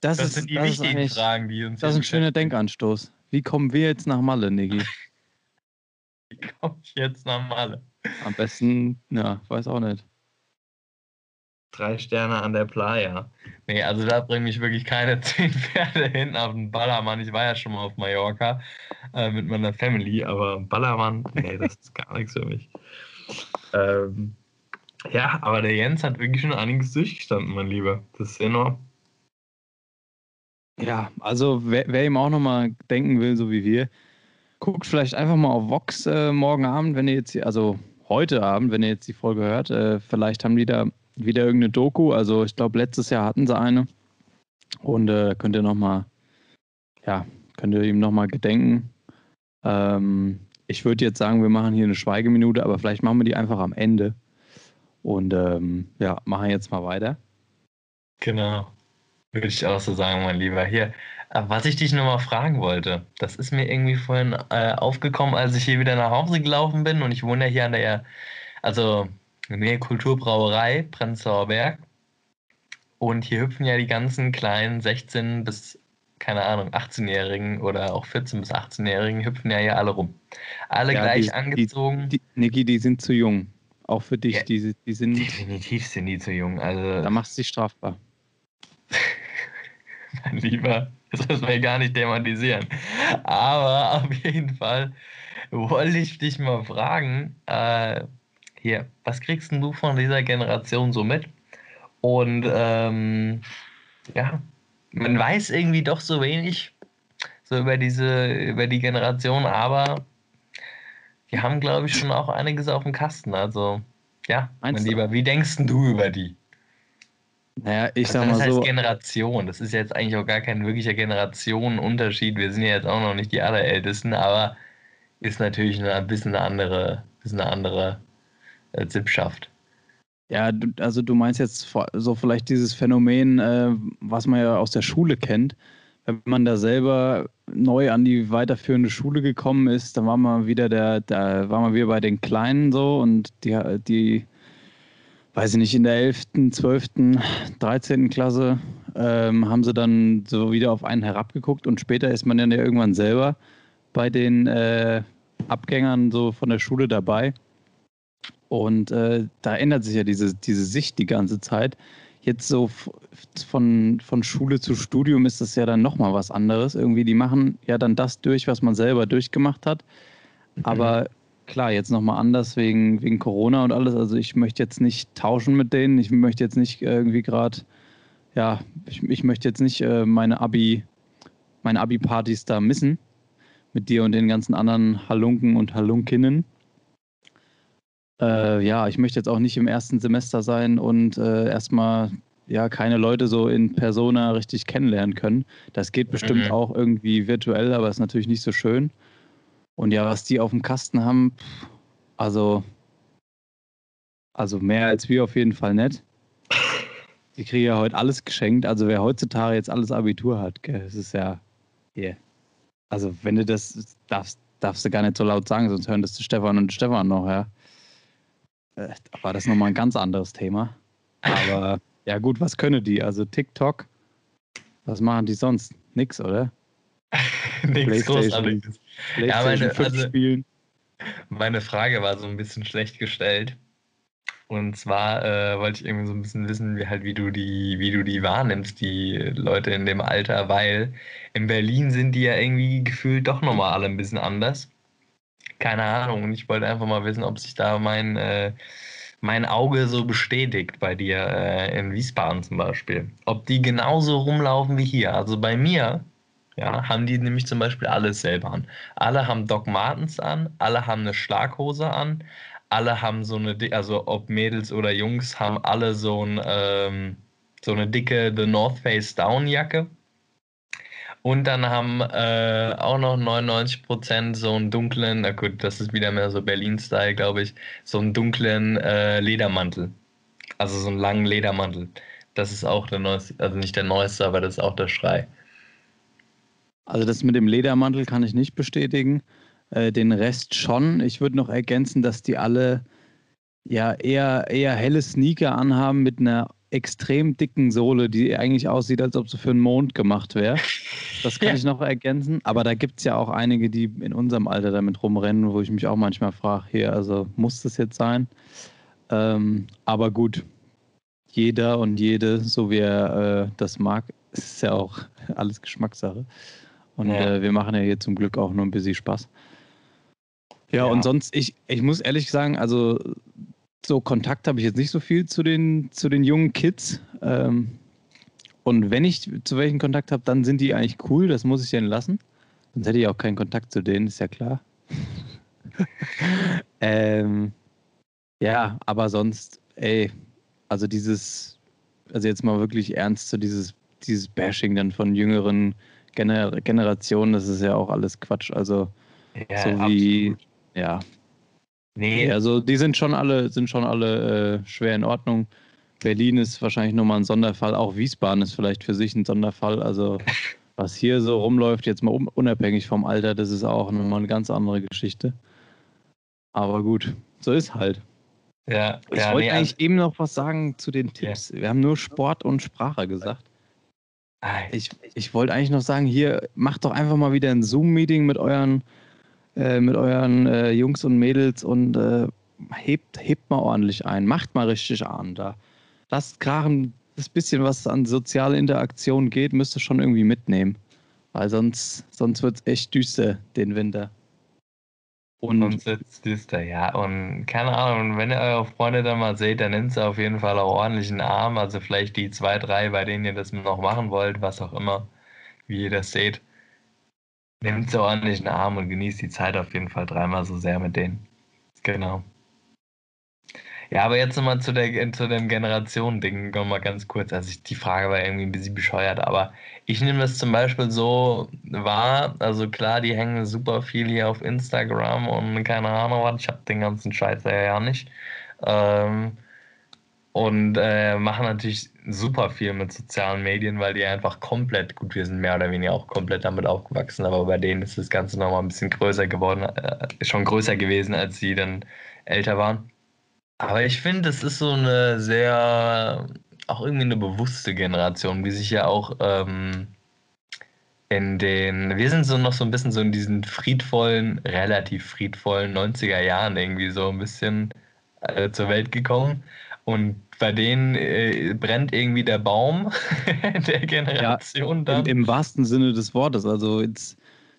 das, das ist, sind die wichtigen Fragen, die uns. Das ist ein schöner Denkanstoß. Wie kommen wir jetzt nach Malle, Niggi? Wie komme ich jetzt nach Malle? Am besten, ja, weiß auch nicht. Drei Sterne an der Playa. Nee, also da bringen mich wirklich keine zehn Pferde hin auf den Ballermann. Ich war ja schon mal auf Mallorca äh, mit meiner Family, aber Ballermann, nee, das ist gar nichts für mich. Ähm, ja, aber der Jens hat wirklich schon einiges durchgestanden, mein Lieber. Das ist enorm. Ja, also wer, wer ihm auch nochmal denken will, so wie wir, guckt vielleicht einfach mal auf Vox äh, morgen Abend, wenn ihr jetzt, also heute Abend, wenn ihr jetzt die Folge hört. Äh, vielleicht haben die da wieder irgendeine Doku. Also ich glaube, letztes Jahr hatten sie eine. Und äh, könnt ihr nochmal, ja, könnt ihr ihm nochmal gedenken. Ähm, ich würde jetzt sagen, wir machen hier eine Schweigeminute, aber vielleicht machen wir die einfach am Ende. Und ähm, ja, machen jetzt mal weiter. Genau. Würde ich auch so sagen, mein Lieber. Hier, äh, was ich dich nochmal fragen wollte, das ist mir irgendwie vorhin äh, aufgekommen, als ich hier wieder nach Hause gelaufen bin und ich wohne ja hier an der, also der Kulturbrauerei, Prenzlauer Berg. Und hier hüpfen ja die ganzen kleinen 16 bis, keine Ahnung, 18-Jährigen oder auch 14 bis 18-Jährigen hüpfen ja hier alle rum. Alle ja, gleich die, angezogen. Die, die, Niki, die sind zu jung. Auch für dich, ja, die, die sind. Definitiv sind die zu jung. Also, da machst du dich strafbar. mein Lieber, das müssen wir gar nicht thematisieren. Aber auf jeden Fall wollte ich dich mal fragen, äh, hier, was kriegst du von dieser Generation so mit? Und ähm, ja, man weiß irgendwie doch so wenig so über diese, über die Generation, aber die haben, glaube ich, schon auch einiges auf dem Kasten. Also, ja, Meinst mein Lieber, wie denkst du über die? Naja, ich also, sag mal das heißt so. Generation. Das ist jetzt eigentlich auch gar kein wirklicher Generationenunterschied. Wir sind ja jetzt auch noch nicht die Allerältesten, aber ist natürlich ein bisschen eine andere, bisschen eine andere äh, Sippschaft. Ja, also du meinst jetzt so vielleicht dieses Phänomen, äh, was man ja aus der Schule kennt. Wenn man da selber neu an die weiterführende Schule gekommen ist, dann war man wieder der, da war man wieder bei den Kleinen so und die, die weiß ich nicht, in der 11., 12., 13. Klasse ähm, haben sie dann so wieder auf einen herabgeguckt und später ist man dann ja irgendwann selber bei den äh, Abgängern so von der Schule dabei. Und äh, da ändert sich ja diese, diese Sicht die ganze Zeit. Jetzt so von, von Schule zu Studium ist das ja dann nochmal was anderes. Irgendwie, die machen ja dann das durch, was man selber durchgemacht hat. Mhm. Aber klar, jetzt nochmal anders wegen, wegen Corona und alles. Also ich möchte jetzt nicht tauschen mit denen. Ich möchte jetzt nicht irgendwie gerade, ja, ich, ich, möchte jetzt nicht äh, meine Abi, meine Abi-Partys da missen. Mit dir und den ganzen anderen Halunken und Halunkinnen. Äh, ja, ich möchte jetzt auch nicht im ersten Semester sein und äh, erstmal ja keine Leute so in Persona richtig kennenlernen können. Das geht bestimmt mhm. auch irgendwie virtuell, aber ist natürlich nicht so schön. Und ja, was die auf dem Kasten haben, also, also mehr als wir auf jeden Fall nicht. Die kriegen ja heute alles geschenkt. Also wer heutzutage jetzt alles Abitur hat, gell, das ist ja yeah. Also wenn du das darfst, darfst du gar nicht so laut sagen, sonst hören das die Stefan und Stefan noch, ja. Äh, war das nochmal ein ganz anderes Thema. Aber ja gut, was können die? Also TikTok, was machen die sonst? Nix, oder? Nichts Großartiges. Ja, meine, also, spielen. meine Frage war so ein bisschen schlecht gestellt. Und zwar äh, wollte ich irgendwie so ein bisschen wissen, wie halt, wie du die, wie du die wahrnimmst, die Leute in dem Alter, weil in Berlin sind die ja irgendwie gefühlt doch nochmal alle ein bisschen anders. Keine Ahnung. Und ich wollte einfach mal wissen, ob sich da mein, äh, mein Auge so bestätigt bei dir äh, in Wiesbaden zum Beispiel. Ob die genauso rumlaufen wie hier. Also bei mir ja, haben die nämlich zum Beispiel alles selber an. Alle haben Doc Martens an, alle haben eine Schlaghose an, alle haben so eine, also ob Mädels oder Jungs, haben alle so, ein, ähm, so eine dicke The North Face Down Jacke. Und dann haben äh, auch noch 99% so einen dunklen, na gut, das ist wieder mehr so Berlin-Style, glaube ich, so einen dunklen äh, Ledermantel. Also so einen langen Ledermantel. Das ist auch der neueste, also nicht der neueste, aber das ist auch der Schrei. Also das mit dem Ledermantel kann ich nicht bestätigen. Äh, den Rest schon. Ich würde noch ergänzen, dass die alle ja eher, eher helle Sneaker anhaben mit einer extrem dicken Sohle, die eigentlich aussieht, als ob sie für einen Mond gemacht wäre. Das kann ja. ich noch ergänzen. Aber da gibt es ja auch einige, die in unserem Alter damit rumrennen, wo ich mich auch manchmal frage, hier, also muss das jetzt sein? Ähm, aber gut, jeder und jede, so wie er äh, das mag, ist ja auch alles Geschmackssache. Und ja. äh, wir machen ja hier zum Glück auch nur ein bisschen Spaß. Ja, ja, und sonst, ich, ich muss ehrlich sagen, also so Kontakt habe ich jetzt nicht so viel zu den, zu den jungen Kids. Ähm, und wenn ich zu welchen Kontakt habe, dann sind die eigentlich cool, das muss ich denen lassen. Sonst hätte ich auch keinen Kontakt zu denen, ist ja klar. ähm, ja, aber sonst, ey, also dieses, also jetzt mal wirklich ernst, so dieses, dieses Bashing dann von jüngeren Gener Generation, das ist ja auch alles Quatsch. Also ja, so wie, absolut. ja. Nee. Also die sind schon alle, sind schon alle äh, schwer in Ordnung. Berlin ist wahrscheinlich nochmal ein Sonderfall. Auch Wiesbaden ist vielleicht für sich ein Sonderfall. Also, was hier so rumläuft, jetzt mal unabhängig vom Alter, das ist auch nochmal eine ganz andere Geschichte. Aber gut, so ist halt. Ja, ich ja, wollte nee, eigentlich also- eben noch was sagen zu den Tipps. Wir haben nur Sport und Sprache gesagt. Ich, ich wollte eigentlich noch sagen, hier macht doch einfach mal wieder ein Zoom-Meeting mit euren, äh, mit euren äh, Jungs und Mädels und äh, hebt, hebt mal ordentlich ein, macht mal richtig an da. Lasst krachen, das bisschen, was an soziale Interaktion geht, müsst ihr schon irgendwie mitnehmen. Weil sonst, sonst wird es echt düster den Winter. Und Und sitzt düster, ja. Und keine Ahnung, wenn ihr eure Freunde dann mal seht, dann nimmt sie auf jeden Fall auch ordentlich einen Arm. Also vielleicht die zwei, drei, bei denen ihr das noch machen wollt, was auch immer, wie ihr das seht. Nehmt sie ordentlich einen Arm und genießt die Zeit auf jeden Fall dreimal so sehr mit denen. Genau. Ja, aber jetzt nochmal zu, zu dem Generationen-Ding nochmal ganz kurz. Also ich, die Frage war irgendwie ein bisschen bescheuert, aber ich nehme das zum Beispiel so wahr. Also klar, die hängen super viel hier auf Instagram und keine Ahnung was. Ich habe den ganzen Scheiß ja ja nicht. Ähm, und äh, machen natürlich super viel mit sozialen Medien, weil die einfach komplett, gut, wir sind mehr oder weniger auch komplett damit aufgewachsen, aber bei denen ist das Ganze nochmal ein bisschen größer geworden, äh, schon größer gewesen, als sie dann älter waren. Aber ich finde, das ist so eine sehr, auch irgendwie eine bewusste Generation, wie sich ja auch ähm, in den, wir sind so noch so ein bisschen so in diesen friedvollen, relativ friedvollen 90er Jahren irgendwie so ein bisschen äh, zur Welt gekommen. Und bei denen äh, brennt irgendwie der Baum der Generation im, dann. im wahrsten Sinne des Wortes, also jetzt,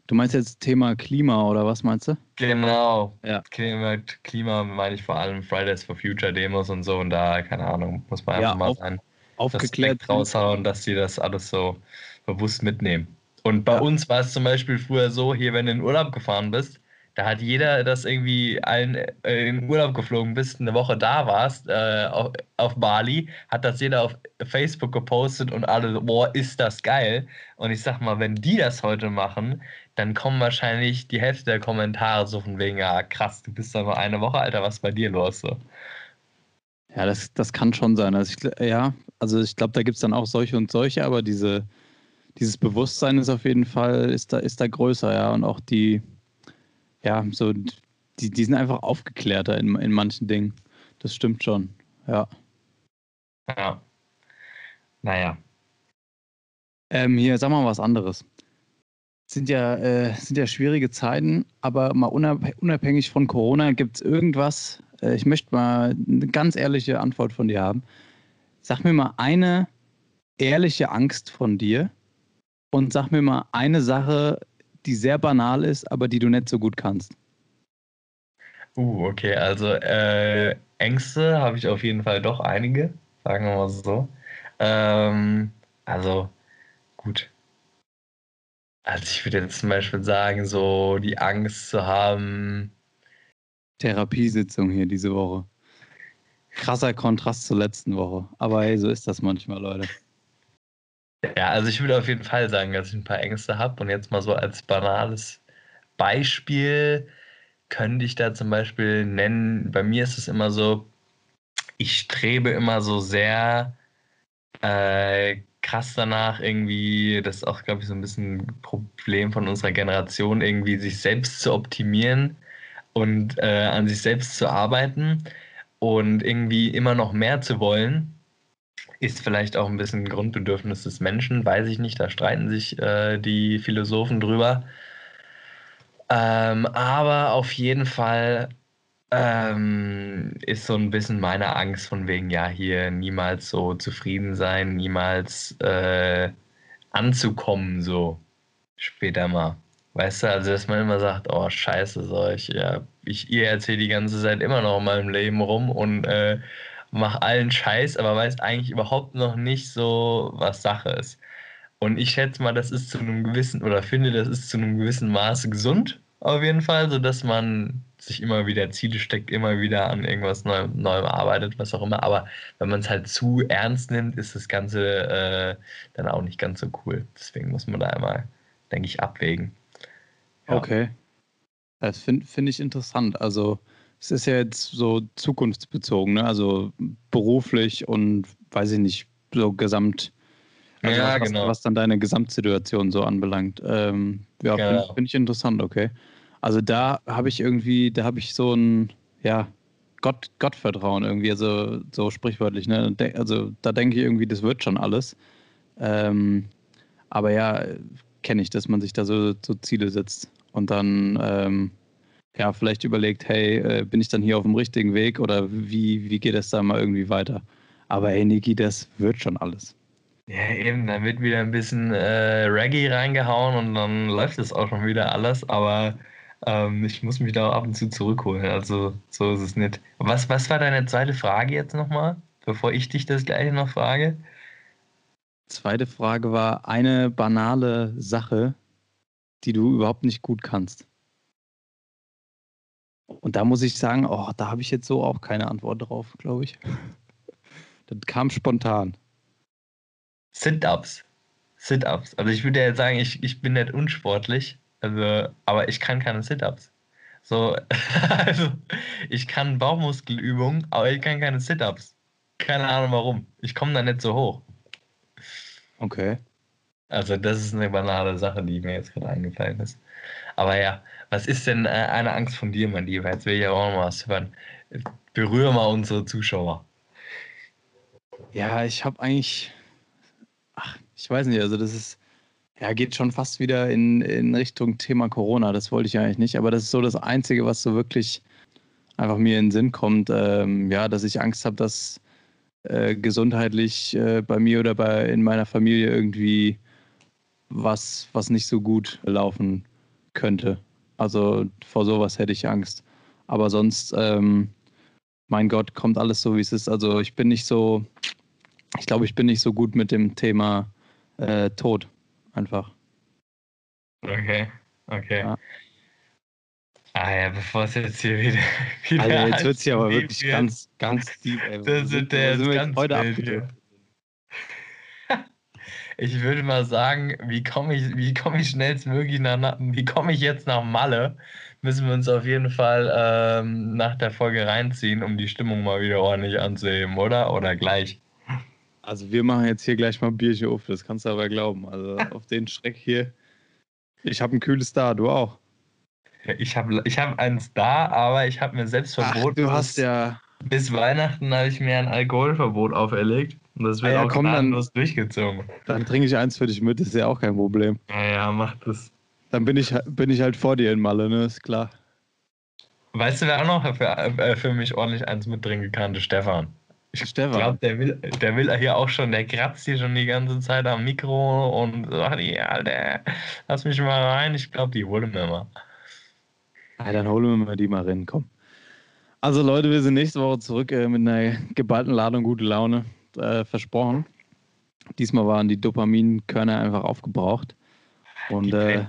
du meinst jetzt Thema Klima oder was meinst du? Genau. Ja. Klima, Klima meine ich vor allem Fridays for Future Demos und so und da, keine Ahnung, muss man Ja, einfach mal auf- sein. Aufgeklärt. raushauen, dass sie das alles so bewusst mitnehmen. Und bei Ja. uns war es zum Beispiel früher so, hier, wenn du in Urlaub gefahren bist, da hat jeder das irgendwie allen äh, in Urlaub geflogen bist, eine Woche da warst, äh, auf, auf Bali, hat das jeder auf Facebook gepostet und alle, boah, ist das geil. Und ich sag mal, wenn die das heute machen, dann kommen wahrscheinlich die Hälfte der Kommentare so von wegen, ja, krass, du bist doch nur eine Woche, Alter, was ist bei dir los? So. Ja, das, das kann schon sein. Also ich, ja, also ich glaube, da gibt es dann auch solche und solche, aber diese, dieses Bewusstsein ist auf jeden Fall, ist da, ist da größer, ja. Und auch die, ja, so, die, die sind einfach aufgeklärter in, in manchen Dingen. Das stimmt schon. Ja. Ja. Naja. Ähm, hier, sag mal was anderes. Sind ja, äh, sind ja schwierige Zeiten, aber mal unab unabhängig von Corona, gibt es irgendwas, äh, ich möchte mal eine ganz ehrliche Antwort von dir haben. Sag mir mal eine ehrliche Angst von dir und sag mir mal eine Sache, die sehr banal ist, aber die du nicht so gut kannst. Uh, okay, also äh, Ängste habe ich auf jeden Fall doch einige, sagen wir mal so. Ähm, also gut. Also ich würde jetzt zum Beispiel sagen, so die Angst zu haben, Therapiesitzung hier diese Woche. Krasser Kontrast zur letzten Woche. Aber hey, so ist das manchmal, Leute. Ja, also ich würde auf jeden Fall sagen, dass ich ein paar Ängste habe und jetzt mal so als banales Beispiel könnte ich da zum Beispiel nennen, bei mir ist es immer so, ich strebe immer so sehr äh, krass danach, irgendwie, das ist auch, glaube ich, so ein bisschen ein Problem von unserer Generation, irgendwie sich selbst zu optimieren und äh, an sich selbst zu arbeiten und irgendwie immer noch mehr zu wollen. Ist vielleicht auch ein bisschen ein Grundbedürfnis des Menschen, weiß ich nicht, da streiten sich äh, die Philosophen drüber. Ähm, aber auf jeden Fall ähm, ist so ein bisschen meine Angst von wegen, ja, hier niemals so zufrieden sein, niemals äh, anzukommen, so später mal. Weißt du, also dass man immer sagt, oh scheiße, so ich, ja, ich ihr erzähle die ganze Zeit immer noch in meinem Leben rum und äh, mach allen Scheiß, aber weiß eigentlich überhaupt noch nicht so, was Sache ist. Und ich schätze mal, das ist zu einem gewissen, oder finde, das ist zu einem gewissen Maße gesund, auf jeden Fall, sodass man sich immer wieder Ziele steckt, immer wieder an irgendwas Neuem, Neuem arbeitet, was auch immer. Aber wenn man es halt zu ernst nimmt, ist das Ganze äh, dann auch nicht ganz so cool. Deswegen muss man da immer, denke ich, abwägen. Ja. Okay. Das finde find ich interessant. Also es ist ja jetzt so zukunftsbezogen, ne? also beruflich und weiß ich nicht, so gesamt. Also Ja, was, genau. was dann deine Gesamtsituation so anbelangt. Ähm, ja, finde Genau. find ich interessant, okay. Also da habe ich irgendwie, da habe ich so ein, ja, Gott, Gottvertrauen irgendwie, also so sprichwörtlich, ne? Also da denke ich irgendwie, das wird schon alles. Ähm, aber ja, kenne ich, dass man sich da so, so Ziele setzt und dann ähm, ja vielleicht überlegt, hey, äh, bin ich dann hier auf dem richtigen Weg oder wie, wie geht es da mal irgendwie weiter? Aber hey, Niki, das wird schon alles. Ja, eben, dann wird wieder ein bisschen äh, Reggae reingehauen und dann läuft es auch schon wieder alles, aber ähm, ich muss mich da auch ab und zu zurückholen. Also so ist es nicht. Was, was war deine zweite Frage jetzt nochmal, bevor ich dich das gleiche noch frage? Zweite Frage war eine banale Sache, die du überhaupt nicht gut kannst. Und da muss ich sagen, oh, da habe ich jetzt so auch keine Antwort drauf, glaube ich. Das kam spontan. Sit-Ups. Sit-Ups. Also ich würde ja jetzt sagen, ich, ich bin nicht unsportlich, also, aber ich kann keine Sit-Ups. So, also ich kann Bauchmuskelübungen, aber ich kann keine Sit-Ups. Keine Ahnung warum. Ich komme da nicht so hoch. Okay. Also das ist eine banale Sache, die mir jetzt gerade eingefallen ist. Aber ja, was ist denn äh, eine Angst von dir, mein Lieber? Jetzt will ich ja auch mal was hören. Berühre mal unsere Zuschauer. Ja, ich habe eigentlich, ach, ich weiß nicht, also das ist, ja, geht schon fast wieder in, in Richtung Thema Corona. Das wollte ich eigentlich nicht, aber das ist so das Einzige, was so wirklich einfach mir in den Sinn kommt. Ähm, ja, dass ich Angst habe, dass äh, gesundheitlich äh, bei mir oder bei in meiner Familie irgendwie was, was nicht so gut laufen könnte. Also vor sowas hätte ich Angst. Aber sonst, ähm, mein Gott, kommt alles so, wie es ist. Also ich bin nicht so, ich glaube, ich bin nicht so gut mit dem Thema äh, Tod. Einfach. Okay, okay. Ja. Ah ja, bevor es jetzt hier wieder. wieder Also jetzt wird es hier aber wirklich ganz, ganz deep. Ey. Das sind- der wo sind wir ganz heute abgedriftet? Ich würde mal sagen, wie komme ich, wie komme ich schnellstmöglich nach, wie komme ich jetzt nach Malle? Müssen wir uns auf jeden Fall ähm, nach der Folge reinziehen, um die Stimmung mal wieder ordentlich anzuheben, oder? Oder gleich? Also wir machen jetzt hier gleich mal ein Bierchen auf, das kannst du aber glauben. Also auf den Schreck hier. Ich habe ein kühles da, du auch. Ich habe ich hab eins da, aber ich habe mir selbst Ach, verboten. du hast ja. bis Weihnachten habe ich mir ein Alkoholverbot auferlegt. Und das wird Ah ja, auch komm, dann- durchgezogen. Dann trinke ich eins für dich mit, ist ja auch kein Problem. Naja, mach das. Dann bin ich, bin ich halt vor dir in Malle, ne? Ist klar. Weißt du, wer auch noch für, äh, für mich ordentlich eins mittrinken kann? Der Stefan. Ich Stefan. glaube, der will, der will hier auch schon, der kratzt hier schon die ganze Zeit am Mikro und sagt, ja, Alter, lass mich mal rein. Ich glaube, die holen wir mal. Ah, dann holen wir mal die mal rein, komm. Also Leute, wir sind nächste Woche zurück äh, mit einer geballten Ladung gute Laune. Äh, versprochen. Diesmal waren die Dopaminkörner einfach aufgebraucht. Und äh,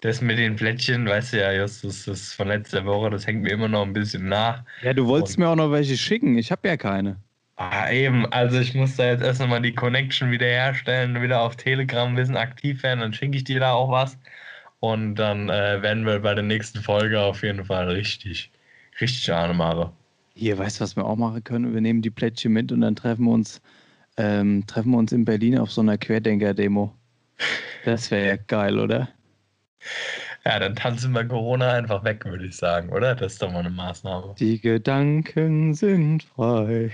Das mit den Plättchen, weißt du ja, Justus, das ist von letzter Woche, das hängt mir immer noch ein bisschen nach. ja, du wolltest Und- mir auch noch welche schicken. Ich habe ja keine. Ah, eben, also ich muss da jetzt erst nochmal die Connection wieder herstellen, wieder auf Telegram ein bisschen aktiv werden, dann schicke ich dir da auch was. Und dann äh, werden wir bei der nächsten Folge auf jeden Fall richtig, richtig Ahne machen. Hier, weißt du, was wir auch machen können? Wir nehmen die Plättchen mit und dann treffen wir uns, ähm, treffen wir uns in Berlin auf so einer Querdenker-Demo. Das wäre ja geil, oder? Ja, dann tanzen wir Corona einfach weg, würde ich sagen, oder? Das ist doch mal eine Maßnahme. Die Gedanken sind frei.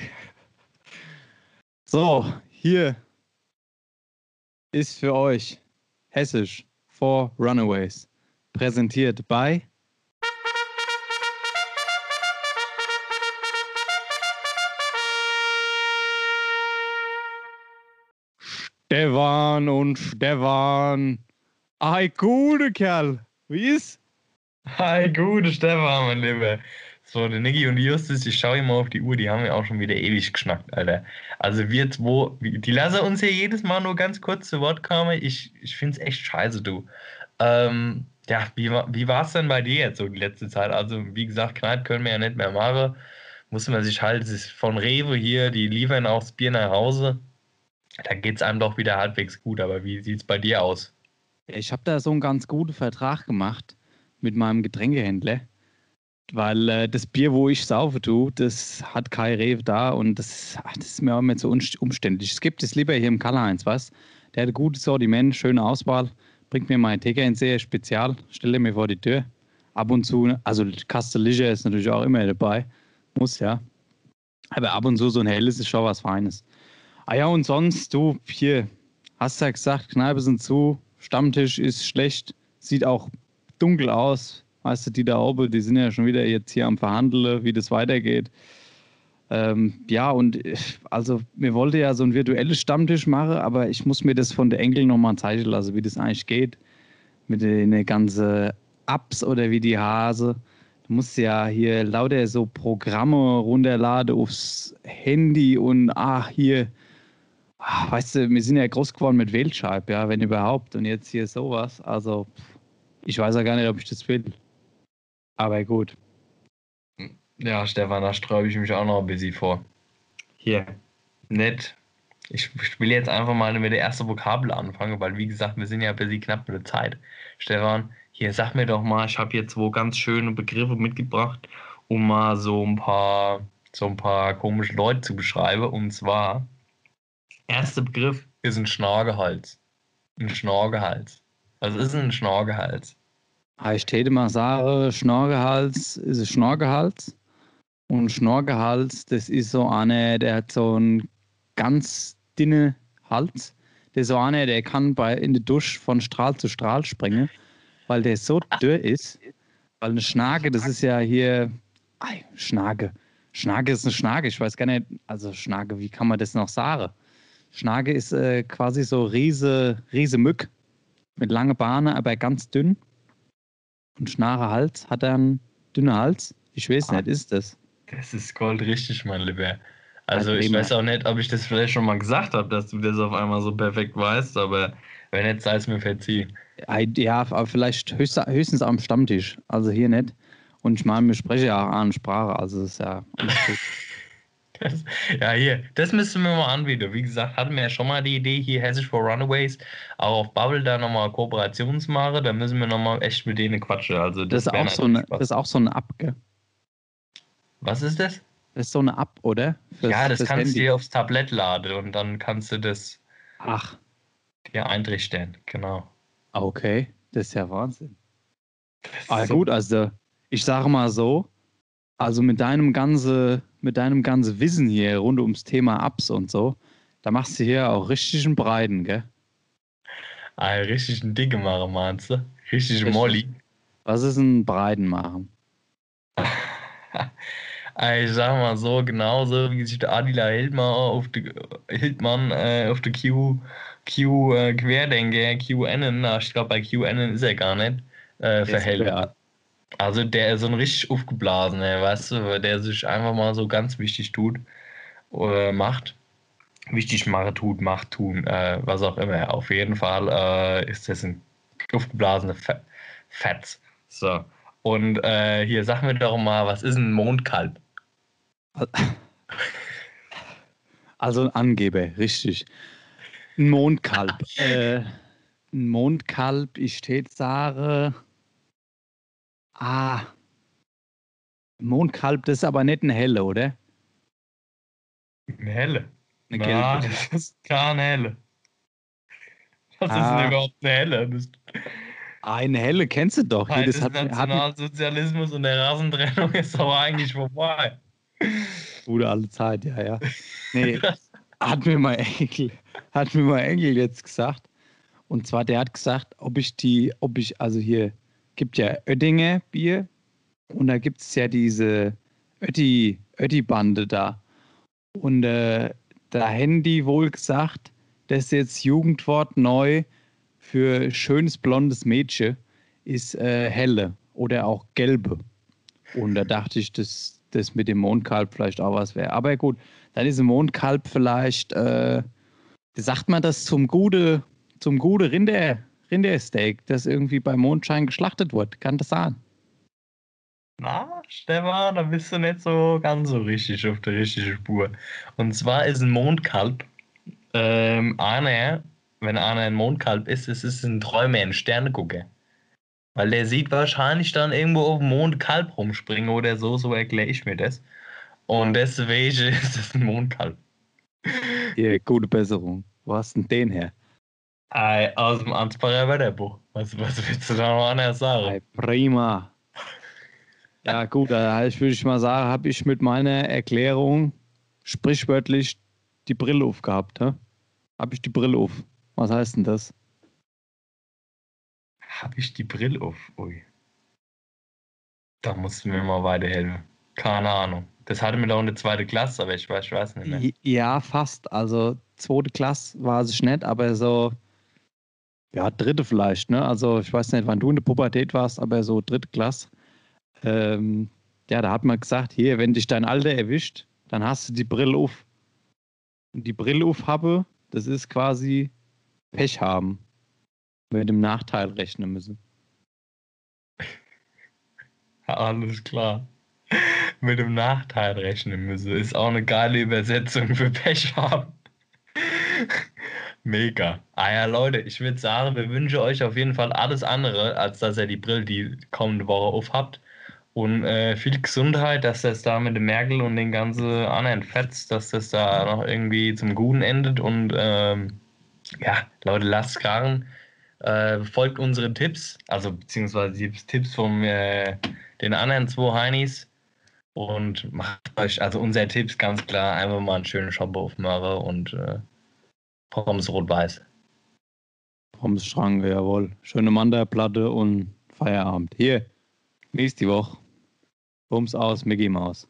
So, hier ist für euch Hessisch for Runaways. Präsentiert bei Stefan und Stefan. Ei, gute Kerl. Wie ist? Hi, gute Stefan, mein Lieber. So, der Niggi und die Justus, die schaue ich mal auf die Uhr, die haben ja auch schon wieder ewig geschnackt, Alter. Also wir zwei, die lassen uns hier jedes Mal nur ganz kurz zu Wort kommen. Ich, ich finde es echt scheiße, du. Ähm, ja, wie, wie war es denn bei dir jetzt so die letzte Zeit? Also, wie gesagt, Kneipe können wir ja nicht mehr machen. Muss man sich halt, es ist von Rewe hier, die liefern auch das Bier nach Hause. Da geht es einem doch wieder halbwegs gut, aber wie sieht es bei dir aus? Ich habe da so einen ganz guten Vertrag gemacht mit meinem Getränkehändler. weil äh, das Bier, wo ich saufe tue, das hat kein Rewe da und das, ach, das ist mir auch immer zu umständlich. Es gibt es lieber hier im Karl-Heinz, was? Der hat ein gutes Sortiment, schöne Auswahl, bringt mir mein sehr Spezial, stelle mir vor die Tür. Ab und zu, also Kastelische ist natürlich auch immer dabei, muss ja. Aber ab und zu so ein helles ist schon was Feines. Ah ja, und sonst, du, hier, hast ja gesagt, Kneipe sind zu, Stammtisch ist schlecht, sieht auch dunkel aus. Weißt du, die da oben, die sind ja schon wieder jetzt hier am Verhandeln, wie das weitergeht. Ähm, ja, und also mir wollte ja so ein virtuelles Stammtisch machen, aber ich muss mir das von der Enkel nochmal zeigen lassen, wie das eigentlich geht. Mit den ganzen Apps oder wie die Hase. Du musst ja hier lauter so Programme runterladen aufs Handy und ach, hier, weißt du, wir sind ja groß geworden mit Wählscheibe, ja, wenn überhaupt. Und jetzt hier sowas. Also, ich weiß ja gar nicht, ob ich das will. Aber gut. Ja, Stefan, da sträube ich mich auch noch ein bisschen vor. Hier, nett. Ich, ich will jetzt einfach mal mit der ersten Vokabel anfangen, weil wie gesagt, wir sind ja ein bisschen knapp mit der Zeit. Stefan, hier sag mir doch mal, ich habe jetzt wo ganz schöne Begriffe mitgebracht, um mal so ein paar, so ein paar komische Leute zu beschreiben. Und zwar, erster Begriff ist ein Schnorgehals. Ein Schnorgehals. Was ist ein Schnorgehals? Ah, ich täte mal sagen, Schnorgehals ist ein Schnorgehals. Und Schnorgehals, das ist so einer, der hat so einen ganz dünnen Hals. Der ist so einer, der kann bei, in der Dusche von Strahl zu Strahl springen, weil der so dürr ist. Weil eine Schnage, das ist ja hier. Ei, Schnage. Schnage ist eine Schnage. Ich weiß gar nicht, also Schnage, wie kann man das noch sagen? Schnage ist äh, quasi so riese, riese Mück mit lange Bahne, aber ganz dünn. Und Schnare Hals hat er einen dünnen Hals. Ich weiß nicht, ist das? Das ist Gold richtig, mein Lieber. Also ich weiß auch nicht, ob ich das vielleicht schon mal gesagt habe, dass du das auf einmal so perfekt weißt, aber wenn nicht, sei es mir verziehen. Ja, aber vielleicht höchstens am Stammtisch, also hier nicht. Und ich meine, wir sprechen ja auch an Sprache, also ist ja das, ja, hier, das müssen wir mal anbieten. Wie gesagt, hatten wir ja schon mal die Idee, hier Hessisch for Runaways, auch auf Bubble da nochmal Kooperationsmache, da müssen wir nochmal echt mit denen quatschen. Also das, das, ist, auch so eine, das ist auch so eine App, gell? Was ist das? Das ist so eine App, oder? Fürs, ja, das kannst Handy. du dir aufs Tablett laden und dann kannst du das Ach. dir einrichten. Genau. Ah, okay, das ist ja Wahnsinn. Ah, so gut, also ich sage mal so, also mit deinem ganze, mit deinem ganzen Wissen hier rund ums Thema Apps und so, da machst du hier auch richtig einen Breiten, gell? Ah, richtig einen Dicke machen, meinst du? Richtig, richtig. Molly. Was ist ein Breiten machen? ich sag mal so, genauso wie sich der Adila Hildmann auf der Hildmann äh, auf der Q, Q äh, Querdenker, QN, ich glaube bei QN ist er gar nicht, äh, verhält. Also der ist so ein richtig aufgeblasener, weißt du, der sich einfach mal so ganz wichtig tut oder macht. Wichtig mache, tut, macht, tun, äh, was auch immer. Auf jeden Fall äh, ist das ein aufgeblasener Fetz. So. Und äh, hier, sag mir doch mal, was ist ein Mondkalb? Also ein Angeber, richtig. Ein Mondkalb. äh, ein Mondkalb, ich steht sage. Ah. Mondkalb, das ist aber nicht ein helle, oder? Eine helle? Eine Na, das ist keine helle. Was ah. ist denn überhaupt eine helle? Das eine helle kennst du doch. Nein, das hat, Nationalsozialismus hat, und der Rasentrennung ist aber eigentlich vorbei. Gute alte Zeit, ja, ja. Nee, hat mir mal Enkel, hat mir mal Enkel jetzt gesagt. Und zwar, der hat gesagt, ob ich die, ob ich, also hier gibt ja Oettinger Bier und da gibt es ja diese Ötti, Ötti-Bande da. Und äh, da hätten wohl gesagt, das jetzt Jugendwort neu für schönes blondes Mädchen ist äh, helle oder auch gelbe. Und da dachte ich, dass das mit dem Mondkalb vielleicht auch was wäre. Aber gut, dann ist ein Mondkalb vielleicht, äh, sagt man das zum gute, zum gute Rinder, Rindersteak, das irgendwie beim Mondschein geschlachtet wird. Kann das sein? Na, Stefan, da bist du nicht so ganz so richtig auf der richtigen Spur. Und zwar ist ein Mondkalb ähm, einer, wenn einer ein Mondkalb ist, es ist ein Träumer, ein Sternegucker. Weil der sieht wahrscheinlich dann irgendwo auf dem Mond Kalb rumspringen oder so, so erkläre ich mir das. Und deswegen ist es ein Mondkalb. Ja, gute Besserung. Wo hast denn den her? Ei, aus dem Ansbacher Wetterbuch. Was, was willst du da noch anders sagen? Ei, prima. Ja, gut, also ich würde mal sagen, habe ich mit meiner Erklärung sprichwörtlich die Brille aufgehabt. Habe ich die Brille auf? Was heißt denn das? Habe ich die Brille auf? Ui. Da musst du mir mal weiterhelfen. Keine Ahnung. Das hatte mir doch eine zweite Klasse, aber ich weiß, ich weiß nicht mehr. Ja, fast. Also zweite Klasse war es nicht, aber so, ja, dritte vielleicht, ne? Also ich weiß nicht, wann du in der Pubertät warst, aber so dritte Klasse. Ähm, ja, da hat man gesagt, hier, wenn dich dein Alter erwischt, dann hast du die Brille auf. Und die Brille auf habe, das ist quasi Pech haben. Mit dem Nachteil rechnen müssen. Alles klar. Mit dem Nachteil rechnen müssen. Ist auch eine geile Übersetzung für Pech haben. Mega. Ah ja, Leute, ich würde sagen, wir wünschen euch auf jeden Fall alles andere, als dass ihr die Brille die kommende Woche aufhabt. Und äh, viel Gesundheit, dass das da mit dem Merkel und den ganzen anderen Fetz, dass das da noch irgendwie zum Guten endet. Und ähm, ja, Leute, lasst garen. Äh, folgt unseren Tipps, also beziehungsweise die Tipps von äh, den anderen zwei Heinis. Und macht euch, also unser Tipp ist ganz klar, einfach mal einen schönen Shop aufmachen und äh, Pommes rot-weiß. Pommes Schranke, jawohl. Schöne Mandelplatte und Feierabend. Hier, nächste Woche. Bums aus, Mickey Maus.